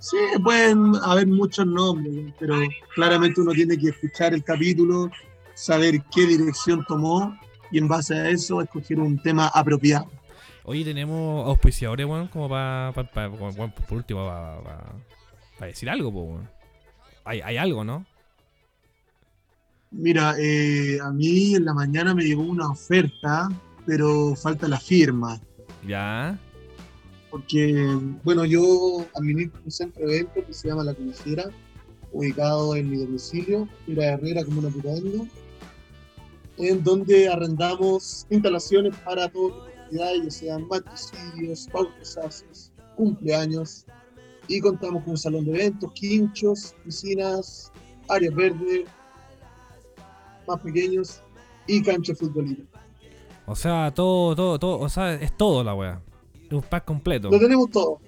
Sí, pueden haber muchos nombres, pero claramente uno tiene que escuchar el capítulo, saber qué dirección tomó y en base a eso escoger un tema apropiado. Hoy tenemos auspiciadores, weón, como para. Pa, pa- weón, por último, para decir algo. Hay, hay algo, ¿no? Mira, eh, a mí en la mañana me llegó una oferta, pero falta la firma. Ya. Porque, bueno, yo administro un centro de eventos que se llama La Conejera, ubicado en mi domicilio, Mira Herrera, Comuna Putendo, en donde arrendamos instalaciones para tipo de actividades, ya sean matricidios, bautizazos, cumpleaños, y contamos con un salón de eventos, quinchos, piscinas, áreas verdes, más pequeños, y cancha futbolito. O sea, todo, todo, todo. O sea, es todo la weá. Un pack completo. Lo tenemos todo.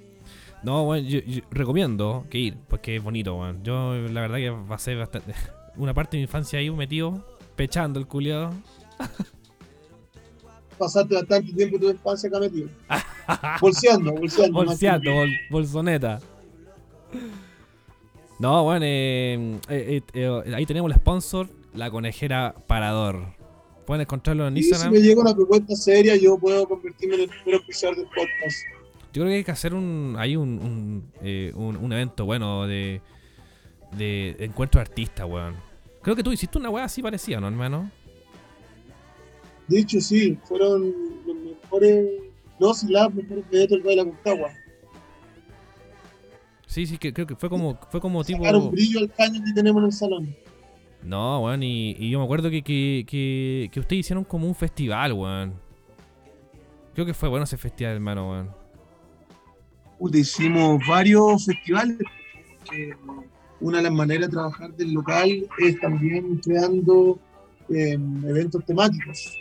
No, weón, yo, yo recomiendo que ir, porque es bonito, weón. Yo, la verdad, que va a ser bastante. Una parte de mi infancia ahí metido, pechando el culiado. Pasaste bastante tiempo de tu infancia acá metido. Bolseando, bolseando. Bolseando, bol, bolsoneta. No, bueno, eh, eh, eh, eh, ahí tenemos el sponsor, la conejera Parador. Pueden encontrarlo en Y si Instagram. me llega una propuesta seria, yo puedo convertirme en el primer oficial del podcast. Yo creo que hay que hacer un, ahí un, un, eh, un, un evento bueno de, de encuentro de artistas, weón. Creo que tú hiciste una weá así parecida, ¿no, hermano? De hecho, sí, fueron los mejores, no, si las mejores eventos del la Concagua. Sí, sí, que, creo que fue como, fue como tipo... Sacaron brillo al caño que tenemos en el salón. No, weón, y, y yo me acuerdo que, que, que, que ustedes hicieron como un festival, weón. Creo que fue bueno ese festival, hermano, weón. puta, hicimos varios festivales. Eh, una de las maneras de trabajar del local es también creando eh, eventos temáticos.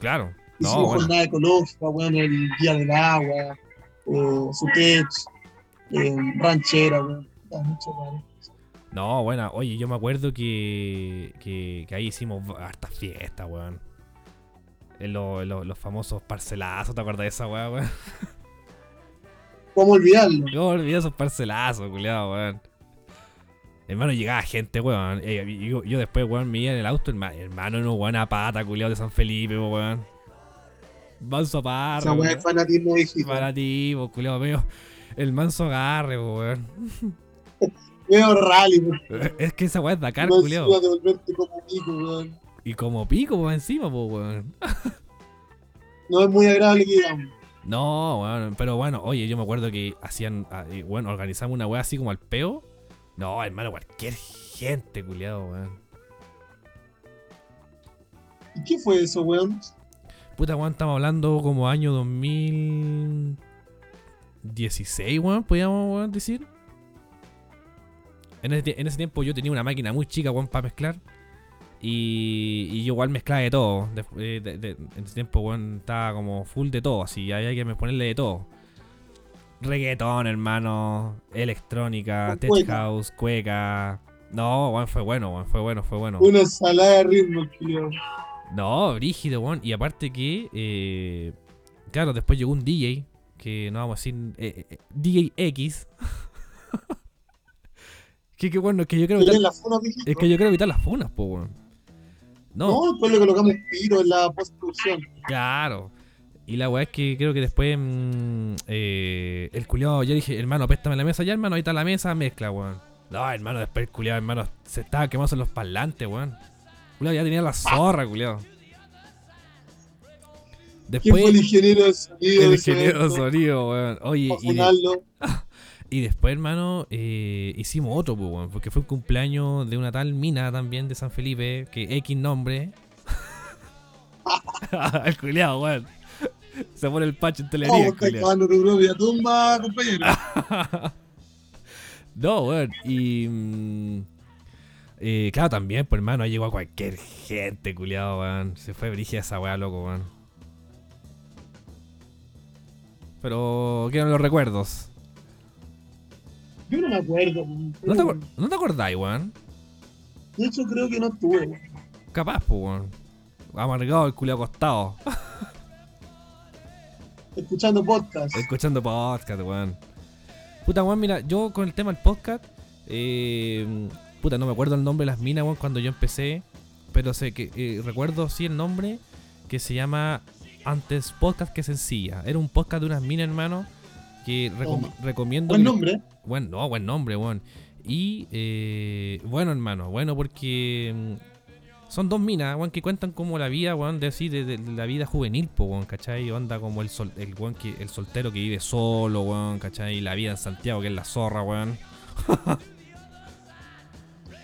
Claro. Hicimos No, bueno. jornada ecológica, bueno, el Día del Agua, eh, Sutech, eh, Ranchera, bueno, da mucho, bueno. No, bueno, oye, yo me acuerdo que, que, que ahí hicimos hartas fiestas, weón. En lo- en lo- los famosos parcelazos, ¿te acuerdas de esa weá, weón? ¿Cómo olvidarlo? Yo olvidé esos parcelazos, culiado, weón. Hermano, llegaba gente, weón. Eh, yo, yo después, weón, me iba en el auto, herma- hermano, no, weón, a pata, culiado de San Felipe, weón. Manso parro, Esa weón. es fanatismo ti, po, culiado, medio. El manso agarre, weón. Veo rally, weón. Es que esa weá es Dakar, encima de volverte como pico, weón. Y como pico, encima, po, weón. No es muy agradable que digamos. No, weón, pero bueno, oye, yo me acuerdo que hacían, ah, eh, bueno, organizamos una weá así como al peo. No, hermano, cualquier gente, culiado, weón. ¿Y qué fue eso, weón? Puta, weón, estamos hablando como año 2016, weón, podríamos weón, decir. En ese, tie- en ese tiempo yo tenía una máquina muy chica, weón, para mezclar. Y, y yo igual mezclaba de todo. De- eh, de- de- en ese tiempo, weón, estaba como full de todo, así había que ponerle de todo. Reggaetón, hermano, electrónica, tech cueca. house, cueca. No, weón, fue bueno, weón, fue bueno, fue bueno. Una ensalada de ritmo, tío. No, brígido, weón. Y aparte que, eh, claro, después llegó un DJ, que no vamos a decir, eh, eh, DJ X. que, que bueno, que yo creo Pero evitar, en la funa, es que yo creo evitar las funas, po, weón. No, No, después le colocamos piro en la postproducción. claro. Y la weá es que creo que después mm, eh, el culiado, yo dije, hermano, péstame la mesa ya, hermano, ahí está la mesa, mezcla, weón. No, hermano, después el culiado, hermano, se estaba quemando en los parlantes, weón. Culiado ya tenía la zorra, culiado. ¿Quién fue el Después, ingeniero de sonido? el ingeniero de sonido, weón. Oye, y, de-. y después, hermano, eh, hicimos otro, pues, weón, porque fue un cumpleaños de una tal mina también de San Felipe, que X nombre. el culiado, weón. Se pone el pacho en Oh, telería, cavando tu propia tumba, compañero. No, weón. Y. mm, eh, claro, también, pues hermano, ahí llegó a cualquier gente, culiado, weón. Se fue brígida esa weá, loco, weón. Pero quedan los recuerdos. Yo no me acuerdo. ¿No te, ¿no te acordáis, weón? De hecho, creo que no estuve. weón. Capaz, pues, weón. Amargado el culiado acostado. Escuchando podcast. Escuchando podcast, weón. Puta, weón, mira, yo con el tema del podcast, eh, puta, no me acuerdo el nombre de las minas, weón, cuando yo empecé, pero sé que eh, recuerdo sí el nombre que se llama Antes Podcast que Sencilla. Era un podcast de unas minas, hermano, que recom- Toma. recomiendo. Buen nombre. Buen, no, buen nombre, weón. Y, eh, bueno, hermano, bueno, porque mm, son dos minas, weón, que cuentan como la vida, weón, de así, de, de la vida juvenil, po, weón, ¿cachai? Onda como el, sol, el, weón que, el soltero que vive solo, weón, ¿cachai? Y la vida en Santiago, que es la zorra, weón.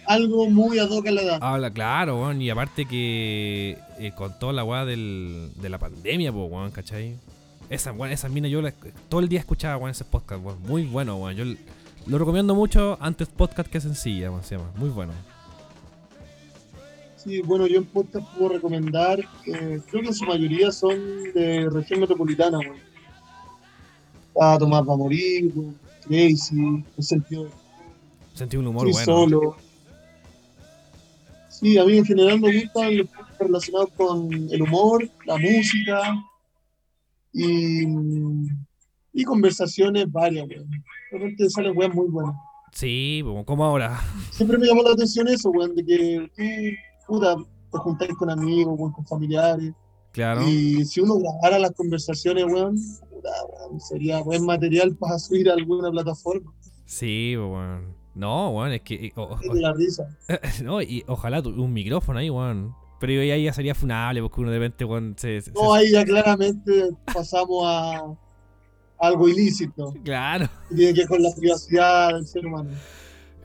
Algo muy ad hoc a la edad. Habla, claro, weón, y aparte que eh, con toda la weá del, de la pandemia, po, weón, ¿cachai? Esa, weón, esas minas yo la- todo el día escuchaba, weón, ese podcast, weón, muy bueno, weón. Yo lo recomiendo mucho antes podcast que sencilla, weón, se llama, muy bueno. Sí, bueno, yo en podcast puedo recomendar, eh, creo que en su mayoría son de región metropolitana, weón. Está Tomás va a morir, Crazy, el sentido Sentí un humor bueno. solo. Sí, a mí en general me gustan los podcasts relacionados con el humor, la música y, y conversaciones varias, weón. De repente salen weas muy buenas. Sí, como- ahora. Siempre me llamó la atención eso, weón, de que tú, puta, te juntáis con amigos, weón, con familiares. Claro. Y si uno grabara las conversaciones, weón, puta, weón, sería buen material para subir a alguna plataforma. Sí, weón. No, weón, es que. eh, o- o- Es de la risa. no, y ojalá tu- un micrófono ahí, weón. Pero ahí ya sería funable porque uno de repente, weón, se. se- No, ahí ya claramente pasamos a, algo ilícito, Claro, que tiene que ver con la privacidad del ser humano.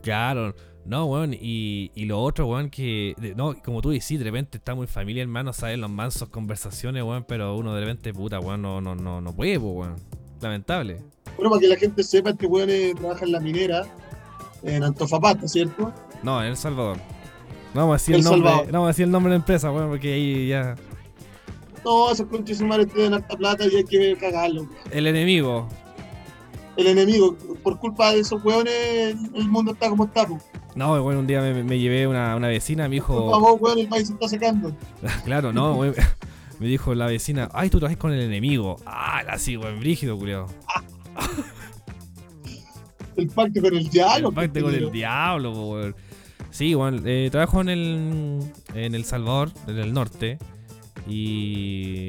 claro. No, weón, y, y lo otro, weón, que. de- no, como tú decís, de repente estamos en familia, hermano, saben los mansos conversaciones, weón, pero uno de repente, puta, weón, no, no, no, no puede, weón. Lamentable. Bueno, para que la gente sepa, este weón eh, trabaja en la minera, en Antofapasta, ¿cierto? No, en El Salvador. No vamos a decir el, El nombre, no vamos a decir el nombre de la empresa, weón, porque ahí ya. No, esos conches humanos tienen harta plata y hay que cagarlo. weón. El enemigo. El enemigo, por culpa de esos weones, el mundo está como está, po. No, bueno, un día me, me llevé una, una vecina, me Por dijo. favor, weón, el país se está secando. Claro, no, weón. Me dijo la vecina, ay, tú trabajas con el enemigo. Ah, así, weón, brígido, culiao. El pacto con el diablo. El pacto con el diablo, weón. Sí, weón, eh, trabajo en el, en El Salvador, en el norte. Y.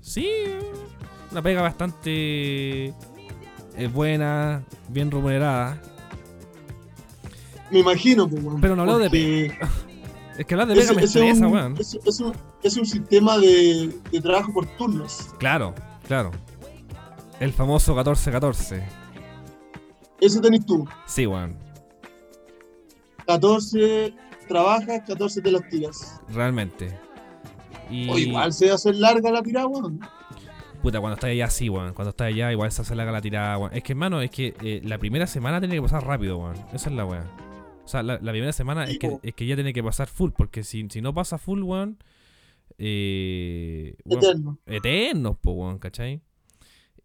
Sí, una pega bastante. eh, buena, bien remunerada. Me imagino, pues. Pero no hablo de porque Es que hablar de pega ese- me ese es estresa, un- weón. es- es un- es un sistema de, de trabajo por turnos. Claro, claro. El famoso 14-14. Eso tenés tú. Sí, weón. 14 trabajas, 14 te las tiras. Realmente. Y. O igual se hacer larga la tirada, weón. Puta, cuando estás allá sí, weón. Cuando estás allá igual se hace larga la tirada, weón. Es que, hermano, es que eh, la primera semana tiene que pasar rápido, weón. Esa es la weón. O sea, la, la primera semana es que, es que ya tiene que pasar full, porque si, si no pasa full, weón. Eh, weón, Eterno. eternos, po, weón, ¿cachai?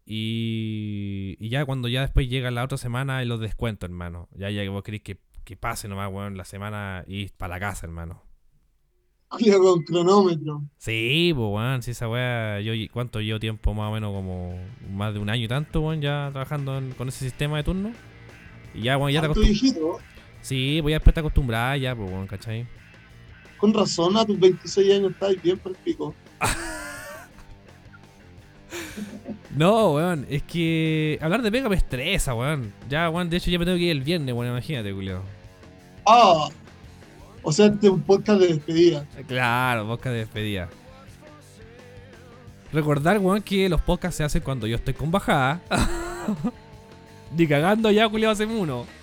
Y, y ya cuando ya después llega la otra semana y los descuento, hermano. Ya, ya que vos querés que, que pase nomás, weón, la semana y para la casa, hermano. Cuidado con cronómetro. Sí, pues, weón, si esa weá, yo, ¿cuánto llevo tiempo? Más o menos como más de un año y tanto, weón, ya trabajando en- con ese sistema de turno. Y ya, weón, ya te acostumbras. Sí, pues ya después te acostumbras ya, pues, weón, ¿cachai? Con razón, a tus 26 años estás bien pico. No, weón, es que hablar de pega me estresa, weón. Ya, weón, de hecho ya me tengo que ir el viernes, weón, imagínate, Julio. Ah, o sea, este es un podcast de despedida. Claro, podcast de despedida. Recordar, weón, que los podcasts se hacen cuando yo estoy con bajada. Ni cagando ya, Julio, hacemos uno.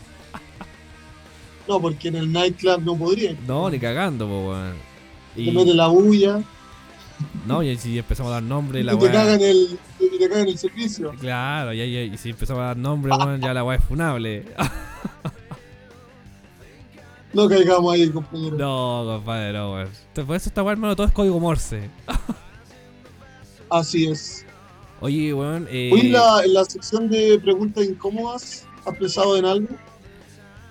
No, porque en el nightclub no podría. No, ni cagando, po, weón. Te mete la bulla No, y si empezamos a dar nombre, y la te cagan el, y te cagan el servicio. Claro, ya, ya, y si empezamos a dar nombre, weón, ya la weá es funable. No caigamos ahí, compañero. no, compadre, no, weón. Por eso esta weá, hermano, todo es código Morse. Así es. Oye, weón, eh. Hoy la, en la sección de preguntas incómodas, ¿has pensado en algo?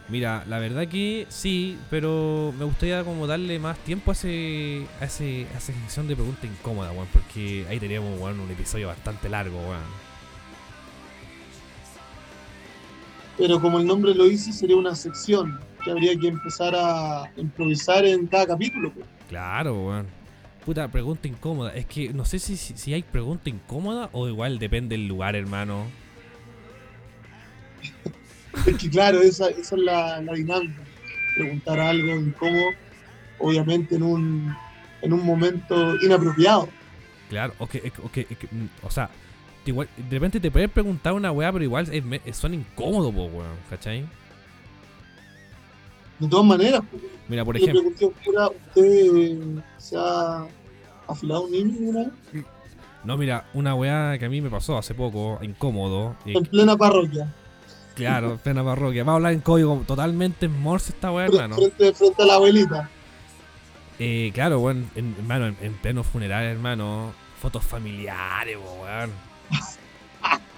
Mira, la verdad que sí, pero me gustaría como darle más tiempo a ese, a ese, a esa sección de preguntas incómodas, weón, porque ahí teníamos, weón, un episodio bastante largo, weón. Pero como el nombre lo dice, sería una sección que habría que empezar a improvisar en cada capítulo. pues. Claro, weón. Puta, pregunta incómoda. Es que no sé si, si, hay pregunta incómoda o igual depende del lugar, hermano. Es que claro, esa, esa es la, la dinámica. Preguntar algo incómodo, obviamente en un, en un momento inapropiado. Claro, o que, o que- que- mm, o sea, igual, de repente te puedes preguntar una weá, pero igual es, son incómodos, weón, ¿cachai? De todas maneras, pues, Mira, por le ejemplo, pregunté a Oscura, ¿usted eh, se ha afilado un niño alguna vez? no, mira, una weá que a mí me pasó hace poco, incómodo, en plena parroquia, claro, plena parroquia. Vamos a hablar en código totalmente en morse esta weá, hermano. frente, frente a la abuelita. Eh, claro, weón, en, hermano, en, en pleno funeral, hermano, fotos familiares, weón.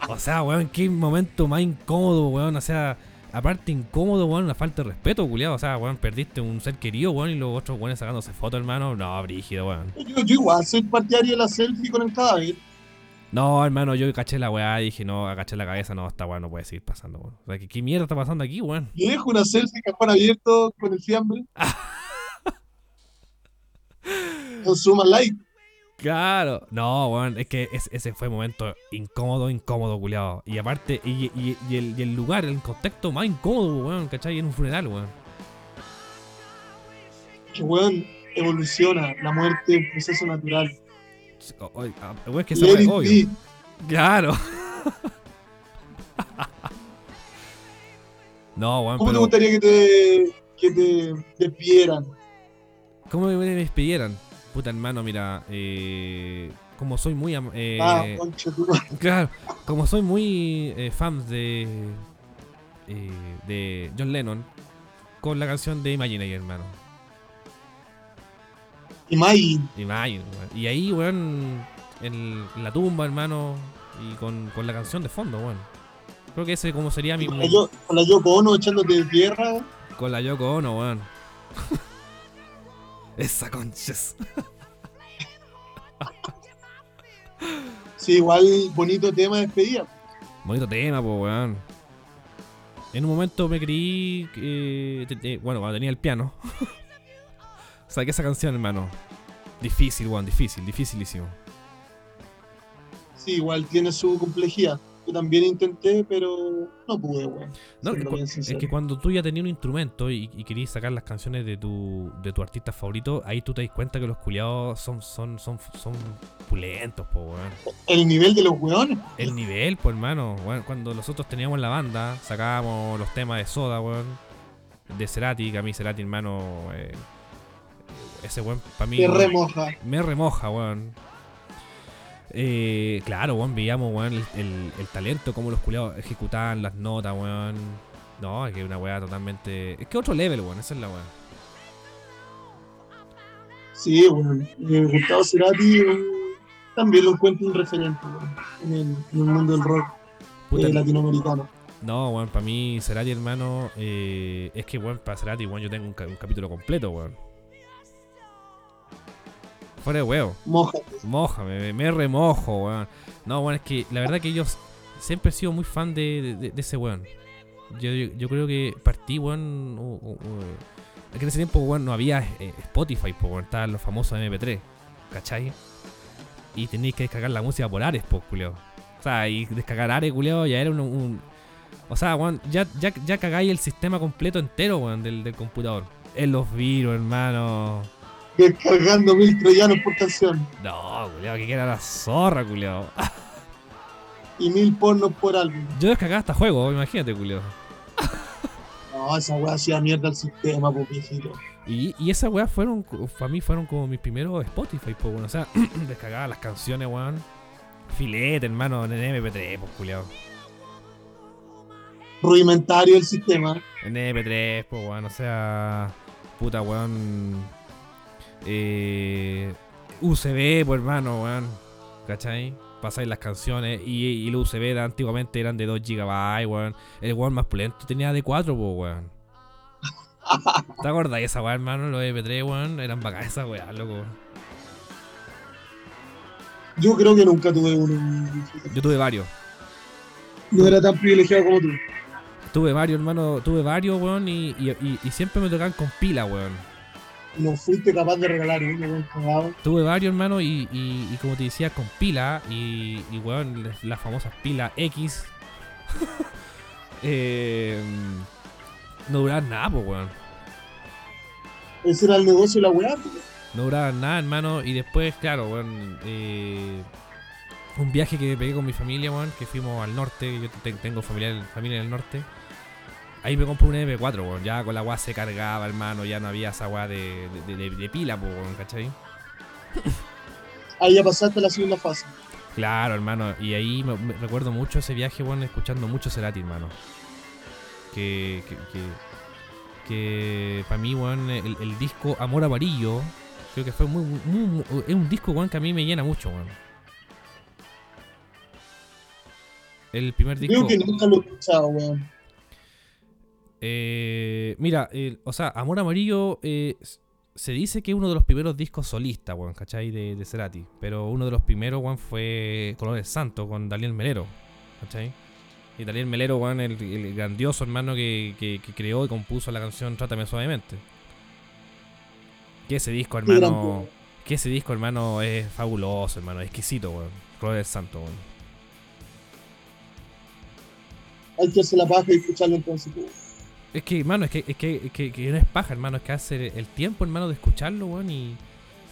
O sea, weón, qué momento más incómodo, weón. O sea, aparte incómodo, weón, una falta de respeto, culiado. O sea, weón, perdiste un ser querido, weón, y los otros weones sacándose fotos, hermano. No, brígido, weón. Yo, yo igual soy partidario de la selfie con el cadáver. No, hermano, yo caché la weá y dije, no, agaché la cabeza, no, esta weá no puede seguir pasando, weón. O sea, ¿qué, qué mierda está pasando aquí, weón? Yo dejo una selfie cajón abierto con el fiambre. con suma like. Claro. No, weón, es que es- ese fue un momento incómodo, incómodo, culiado. Y aparte, y, y- y el, y el lugar, el contexto más incómodo, weón, ¿cachai? En un funeral, weón. Que weón evoluciona. La muerte es un proceso natural. O- o- ah, weón, es que es it obvio. Claro. no, weón, ¿Cómo te gustaría que te, que te despidieran? ¿cómo me, me despidieran? Puta hermano, mira, eh, como soy muy. eh, Ah. Claro, como soy muy eh, fan de eh, de John Lennon con la canción de Imagine, hermano. Imagine. Imagine, weón. Y ahí, weón, en la tumba, hermano, y con, con la canción de fondo, weón. Creo que ese como sería mi... Con la, Yoko Ono echándote de tierra. Con la Yoko Ono, weón. Esa conches. Sí, igual bonito tema de despedida. Bonito tema, pues, weón. En un momento me creí que... te- te- bueno, cuando tenía el piano. Saqué esa canción, hermano. Difícil, weón, difícil, dificilísimo. Sí, igual tiene su complejidad. Yo también intenté, pero no pude, weón. No, es, que cuando tú ya tenías un instrumento y, y querías sacar las canciones de tu, de tu artista favorito, ahí tú te das cuenta que los culiados son, son, son, son pulentos, po, weón. El nivel de los weones. El nivel, pues hermano, weón, cuando nosotros teníamos la banda, sacábamos los temas de Soda, weón, de Cerati, que a mí Cerati, hermano, eh, ese weón, para mí... Que remoja. Me remoja, weón. Eh, claro, weón, veíamos, weón, el, el- el talento, cómo los culiados ejecutaban las notas, weón. No, es que una weá totalmente. Es que otro level, weón, esa es la weá. Sí, weón. Eh, Gustavo Cerati eh, también lo encuentro un referente, weón, en el, en el mundo del rock Puta, eh, latinoamericano. no, weón, para mí, Cerati, hermano, eh, es que, weón, para Cerati, weón, yo tengo un, ca- un capítulo completo, weón. Fuera de huevo. Mójate. Moja, me, remojo, weón. No, weón, es que la verdad que yo siempre he sido muy fan de, de- de ese weón. Yo, yo, yo creo que partí, weón. u- es que en ese tiempo, weón, no había eh, Spotify, pues, weón. Estaban los famosos MP3, ¿cachai? Y teníais que descargar la música por Ares, pues, culeo. O sea, y descargar Ares, culeo, ya era un. un- o sea, weón, ya, ya, ya cagáis el sistema completo entero, weón, del, del computador. En los virus, hermano. Descargando mil troyanos por canción No, culiao, que era la zorra, culiao. y mil pornos por álbum. Yo descargaba hasta juegos, imagínate, culiao. No, esa weá hacía mierda al sistema, viejito. Y, y esas weas fueron, para mí fueron como mis primeros Spotify, pues, bueno. O sea, descargaba las canciones, weón. Filete, hermano, en MP3, pues, culiao. Rudimentario el sistema. En MP3, pues, weón. O sea, puta, weón. Eh, UCB, pues, hermano, weón. ¿Cachai? Pasáis las canciones y, y los UCB de antiguamente eran de 2 GB, weón. El weón más pulento tenía de 4, pues, weón. ¿Te acordás de esa weá, hermano? Los MP3, weón. Eran bacanas esas weas, loco. Yo creo que nunca tuve uno. Yo tuve varios. No era tan privilegiado como tú. Tuve varios, hermano. Tuve varios, weón. Y, y, y- y siempre me tocaban con pila, weón. No fuiste capaz de regalar weón, cagado. Tuve varios, hermano. Y, y, y como te decía, con pila. Y, y weón, las famosas pilas X. eh, no duraban nada, pues, weón. Ese era el negocio de la weá. No duraban nada, hermano. Y después, claro, weón. eh, un viaje que pegué con mi familia, weón. Que fuimos al norte. Yo te- tengo familia, familia en el norte. Ahí me compré un MP4, weón. Ya con la weá se cargaba, hermano. Ya no había esa weá de, de, de- de pila, weón, ¿cachai? Ahí ya pasaste la segunda fase. Claro, hermano. Y ahí me, me recuerdo mucho ese viaje, weón, escuchando mucho Cerati, hermano. Que. que, que, que para mí, weón, el, el disco Amor Amarillo. Creo que fue muy, muy, muy- Es un disco, weón, que a mí me llena mucho, weón. El primer disco. Creo que nunca lo he escuchado, weón. Eh, mira, o sea, Amor Amarillo eh, se dice que es uno de los primeros discos solistas, weón, ¿cachai? De, de Cerati. Pero uno de los primeros, weón, fue Colores Santo con Daniel Melero, ¿cachai? Y Daniel Melero, weón, el, el grandioso hermano que, que- que creó y compuso la canción Trátame Suavemente. Que ese disco, hermano. Que ese disco, hermano, es fabuloso, hermano, exquisito, weón. Colores Santo, weón. Hay que hacer la paja y escucharlo entonces. Es que, hermano, es que, es que, es que, que no es paja, hermano, es que hace el tiempo, hermano, de escucharlo, weón, y,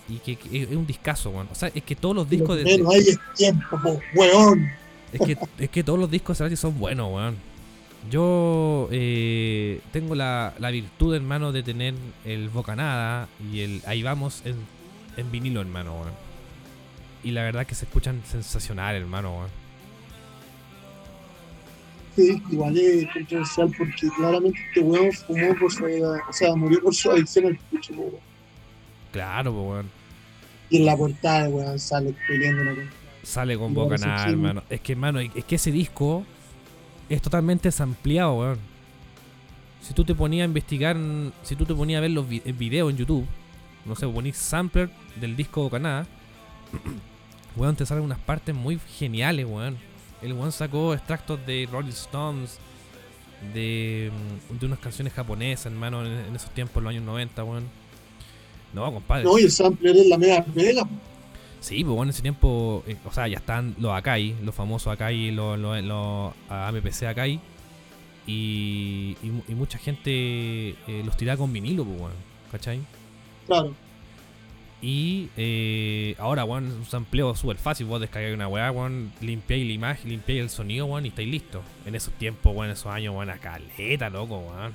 y que, que es un discazo, weón. O sea, es que todos los discos de, hay es tiempo, po, weón. es que, es que todos los discos de son buenos, weón. Yo eh, tengo la, la virtud, hermano, de tener el Bocanada y el Ahí vamos en, en vinilo, hermano, weón. y la verdad que se escuchan sensacional, hermano, weón. Igual es controversial porque claramente este weón fumó por su o sea, murió por su adicción al pucho, weón. Claro, weón. Y en la portada, weón, sale peleando la Sale con Igual boca ese nada, chisme. hermano. Es que, hermano, es que ese disco es totalmente sampleado, weón. Si tú te ponías a investigar, si tú te ponías a ver los vi- el videos en YouTube, no sé, ponís sampler del disco Bocanada, weón, te salen unas partes muy geniales, weón. El weón sacó extractos de Rolling Stones, de, mm, de unas canciones japonesas, hermano, en, en esos tiempos, en los años 90, weón. No, compadre. No, y el sampler es la mega pega. Sí, pues bueno, en ese tiempo, eh, o sea, ya están los Akai, los famosos Akai, los, los, los AMPC Akai, y, y mucha gente eh, los tiraba con vinilo, pues bueno, ¿cachai? claro. Y eh, ahora, weón, un sampleo súper fácil, vos descargáis una weá, weón, limpiáis la imagen, limpiáis el sonido, weón, y estáis listos. En esos tiempos, weón, esos años, weón, a caleta, loco, weón.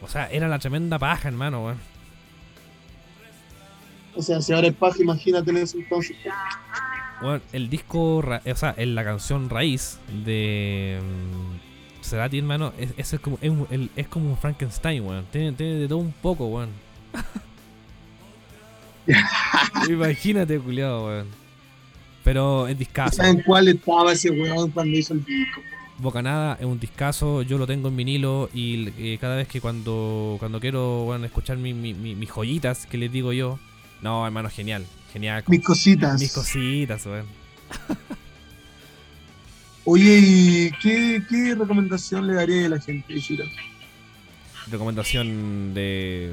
O sea, era la tremenda paja, hermano, weón. O sea, si ahora es paja, imagínate en ese entonces. Bueno, el disco, o sea, en la canción raíz de mm, Cerati, hermano, es, es, como, es, es como un Frankenstein, weón. Tiene, tiene de todo un poco, weón. Imagínate, culiado, weón. Pero es discazo. ¿Saben cuál estaba ese weón cuando hizo el disco? Bocanada es un discazo, yo lo tengo en vinilo y eh, cada vez que cuando, cuando quiero bueno, escuchar mi- mi- mi- mis joyitas, que les digo yo, no, hermano, genial, genial. Mis cositas. Mis cositas, weón. Oye, ¿y qué, qué recomendación le daría a la gente, Isidro? ¿Recomendación de,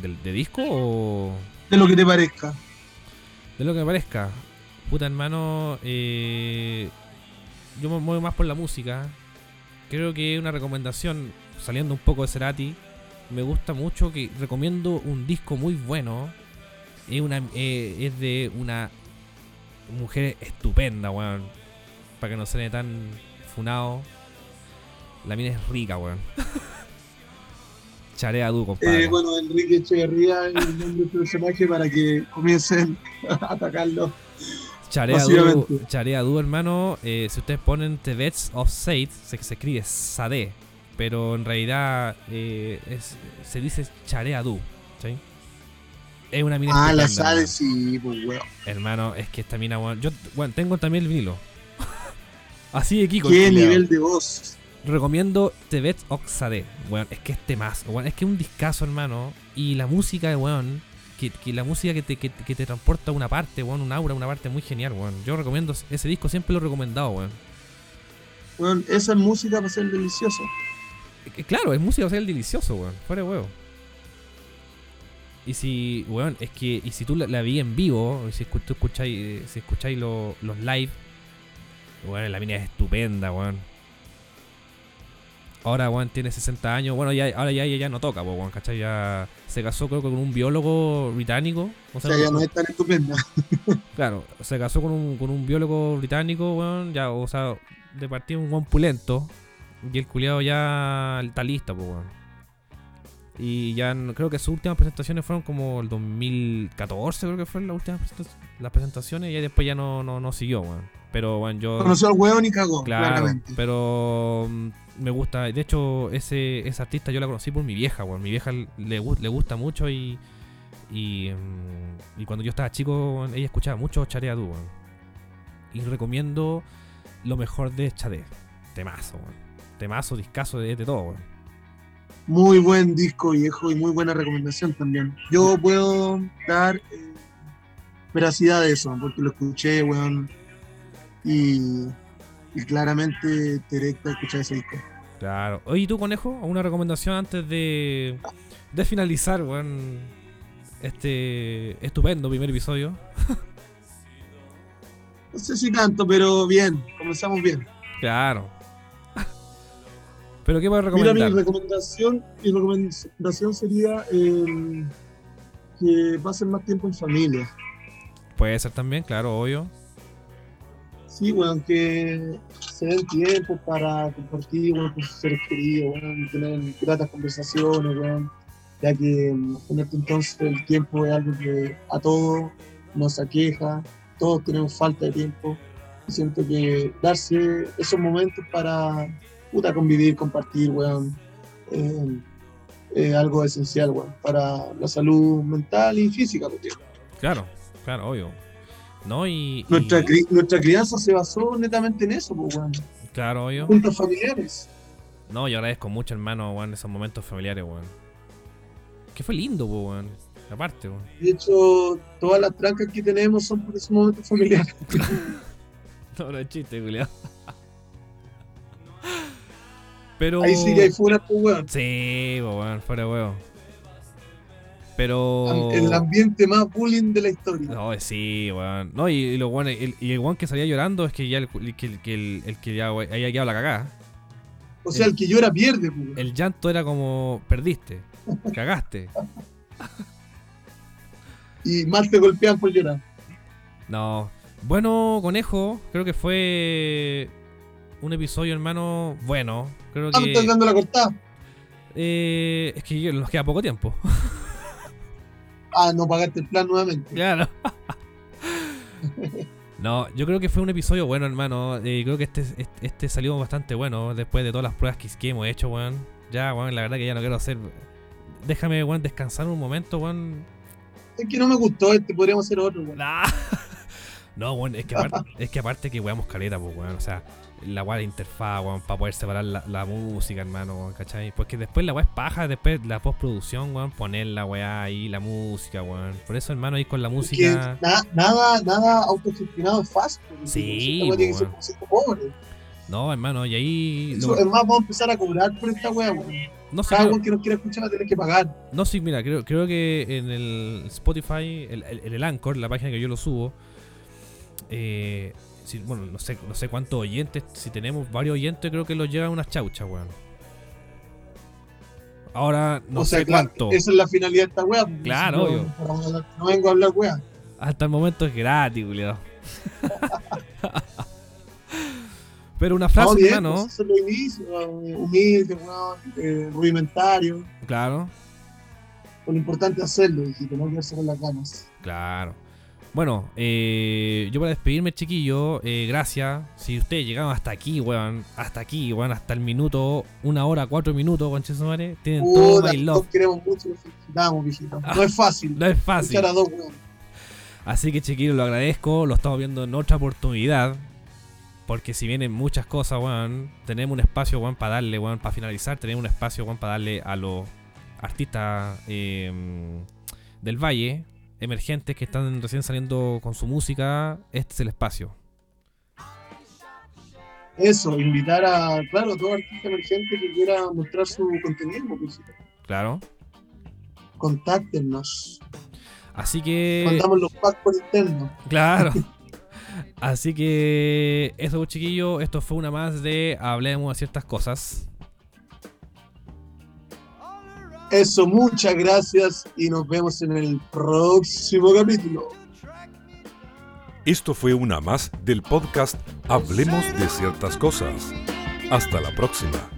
del- de disco o De lo que te parezca. de lo que me parezca? Puta hermano, eh, yo me muevo más por la música. Creo que una recomendación, saliendo un poco de Cerati, me gusta mucho que recomiendo un disco muy bueno. Es, una, eh, es de una mujer estupenda, weón. Para que no suene tan funado. La mina es rica, weón. Charea du, compadre. Eh, bueno, Enrique Echeverría es el nombre del personaje para que comiencen a atacarlo. Charea Du. Charea Du, hermano, eh, si ustedes ponen The Vets of Sade, se, se escribe Sade, pero en realidad eh, es, se dice Charea Du, ¿sí? Es una mina Ah, la sale, sí, pues weón. hermano. Es que esta mina, weón, yo, bueno, tengo también el vinilo. Así de Kiko. Qué nivel de voz. Recomiendo of Sade, weón, es que este más, weón, es que es un discazo, hermano, y la música, weón, que, que la música que te, que, que te transporta a una parte, weón, un aura, una parte muy genial, weón. Yo recomiendo ese disco, siempre lo he recomendado, weón. Weón, esa es música para ser delicioso. Claro, es música, sea, el delicioso, weón. Fuera de huevo. Y si, weón, es que, y si tú la, la vi en vivo, y si tú escucháis, eh, si escucháis lo- los live, weón, la mina es estupenda, weón. Ahora, weón, tiene 60 años, bueno, ya, ahora ya ella ya no toca, po, weón, ¿cachai? Ya se casó creo que con un biólogo británico. O O sea, ya no es tan estupenda. Claro, se casó con un, con un biólogo británico, weón, ya, o sea, de partida un weón pulento. Y el culiado ya está listo, pues, weón. Y ya creo que sus últimas presentaciones fueron como el 2014, creo que fueron las últimas presentaciones. Y después ya no, no, no siguió, weón. Pero, weón, yo. Conoció al weón y cagó, Claro, claramente. pero mm, me gusta. De hecho, ese, ese artista yo la conocí por mi vieja, weón. Mi vieja le, le gusta mucho y. Y, mm, y cuando yo estaba chico, ella escuchaba mucho Charea Du, weón. Y recomiendo lo mejor de Chade. Temazo, weón. Temazo, discazo de, de todo, weón. Muy buen disco viejo y muy buena recomendación también. Yo puedo dar eh, veracidad de eso, porque lo escuché, weón, y, y claramente te directa a escuchar ese disco. Claro. Oye, ¿y tú, conejo? ¿Una recomendación antes de, de finalizar, weón? Este estupendo primer episodio. No sé si tanto, pero bien, comenzamos bien. Claro. ¿Pero qué puedes Mira, recomendar? mi recomendación, mi recomendación sería eh, que pasen más tiempo en familia. Puede ser también, claro, obvio. Sí, weón, que se den tiempo para compartir weón, con sus seres queridos, tener gratas conversaciones, weón, ya que mm, en este entonces el tiempo es algo que a todos nos aqueja, todos tenemos falta de tiempo. Siento que darse esos momentos para puta, convivir, compartir, weón, eh, algo esencial, weón, para la salud mental y física, porque Claro, claro, obvio. No, y. y- nuestra, cri- nuestra crianza se basó netamente en eso, pues, weón, claro, obvio. juntos familiares. No, yo agradezco mucho, hermano, weón, esos momentos familiares, weón. Que fue lindo, po, weón. Aparte, weón. De hecho, todas las trancas que tenemos son por esos momentos familiares. No, no es chiste, culiao. Pero. Ahí sí que hay funas, pues, weón. Sí, po, weón, fuera huevo. Pero. El ambiente más bullying de la historia. No, sí, weón. No, y, y lo bueno, el, y el weón que salía llorando es que ya el, que, el, que el, el que ya había quedado la cagada. O sea, el que llora pierde, pues, weón. El llanto era como perdiste, cagaste. Y más te golpean por llorar. No. Bueno, conejo, creo que fue un episodio, hermano, bueno. Creo Ah, me que dando la cortada. eh, es que nos queda poco tiempo. Ah, no pagaste el plan nuevamente. Claro. No, yo creo que fue un episodio bueno, hermano. Eh, creo que este, este, este salió bastante bueno después de todas las pruebas que, que hemos hecho, weón. Ya, weón, la verdad que ya no quiero hacer. Déjame, weón, descansar un momento, weón. Es que no me gustó este, podríamos hacer otro, weón. Ah. No, weón, es que aparte, es que, aparte que weamos caleta, pues, weón. O sea, la weá de interfaz, weón, para poder separar la, la música, hermano, weón, ¿cachai? Porque después la weá es paja, después la postproducción, weón, poner la weá ahí, la música, weón. Por eso, hermano, ahí con la música. na- nada, nada autogestionado es fácil. Sí, weá tiene que ser weón. pobre. No, hermano, y ahí. Eso, lo- es más, vamos a empezar a cobrar por esta weá, weón. no sé, Cada creo- weón que nos quiera escuchar va a tener que pagar. No, sí, mira, creo, creo que en el Spotify, el- el- en el Anchor, la página que yo lo subo, eh, si- bueno, no sé, no sé cuántos oyentes, si tenemos varios oyentes, creo que los llevan unas chauchas, weón. Ahora no o sea, sé claro, cuánto. esa es la finalidad de esta weá. Claro, no, obvio. No vengo a hablar weá. Hasta el momento es gratis, culiao. Pero una frase, No, hermano. pues, eso es lo inicio, weón, humilde, weón, eh, rudimentario. Claro, Lo importante es hacerlo, y no quedarse con las ganas. claro. Bueno, eh, yo para despedirme, chiquillo, eh, gracias. Si ustedes llegaron hasta aquí, weón, hasta aquí, weón, hasta el minuto, una hora, cuatro minutos, conchesumare, tienen todo Puta, my love. queremos mucho, los felicitamos, viejito. No es fácil. No es fácil. Escuchar a dos, weón. Así que, chiquillos, lo agradezco. Lo estamos viendo en otra oportunidad. Porque si vienen muchas cosas, weón, tenemos un espacio, weón, para darle, weón, para finalizar, tenemos un espacio, weón, para darle a los artistas eh, del Valle, emergentes que están recién saliendo con su música. Este es el espacio. Eso, invitar a, claro, a todo artista emergente que quiera mostrar su contenido, pues, Claro. contáctenos. Así que. Mandamos los packs por interno. Claro. Así que eso, chiquillos. Esto fue una más de Hablemos de ciertas cosas. Eso, muchas gracias y nos vemos en el próximo capítulo. Esto fue una más del podcast Hablemos de ciertas cosas. Hasta la próxima.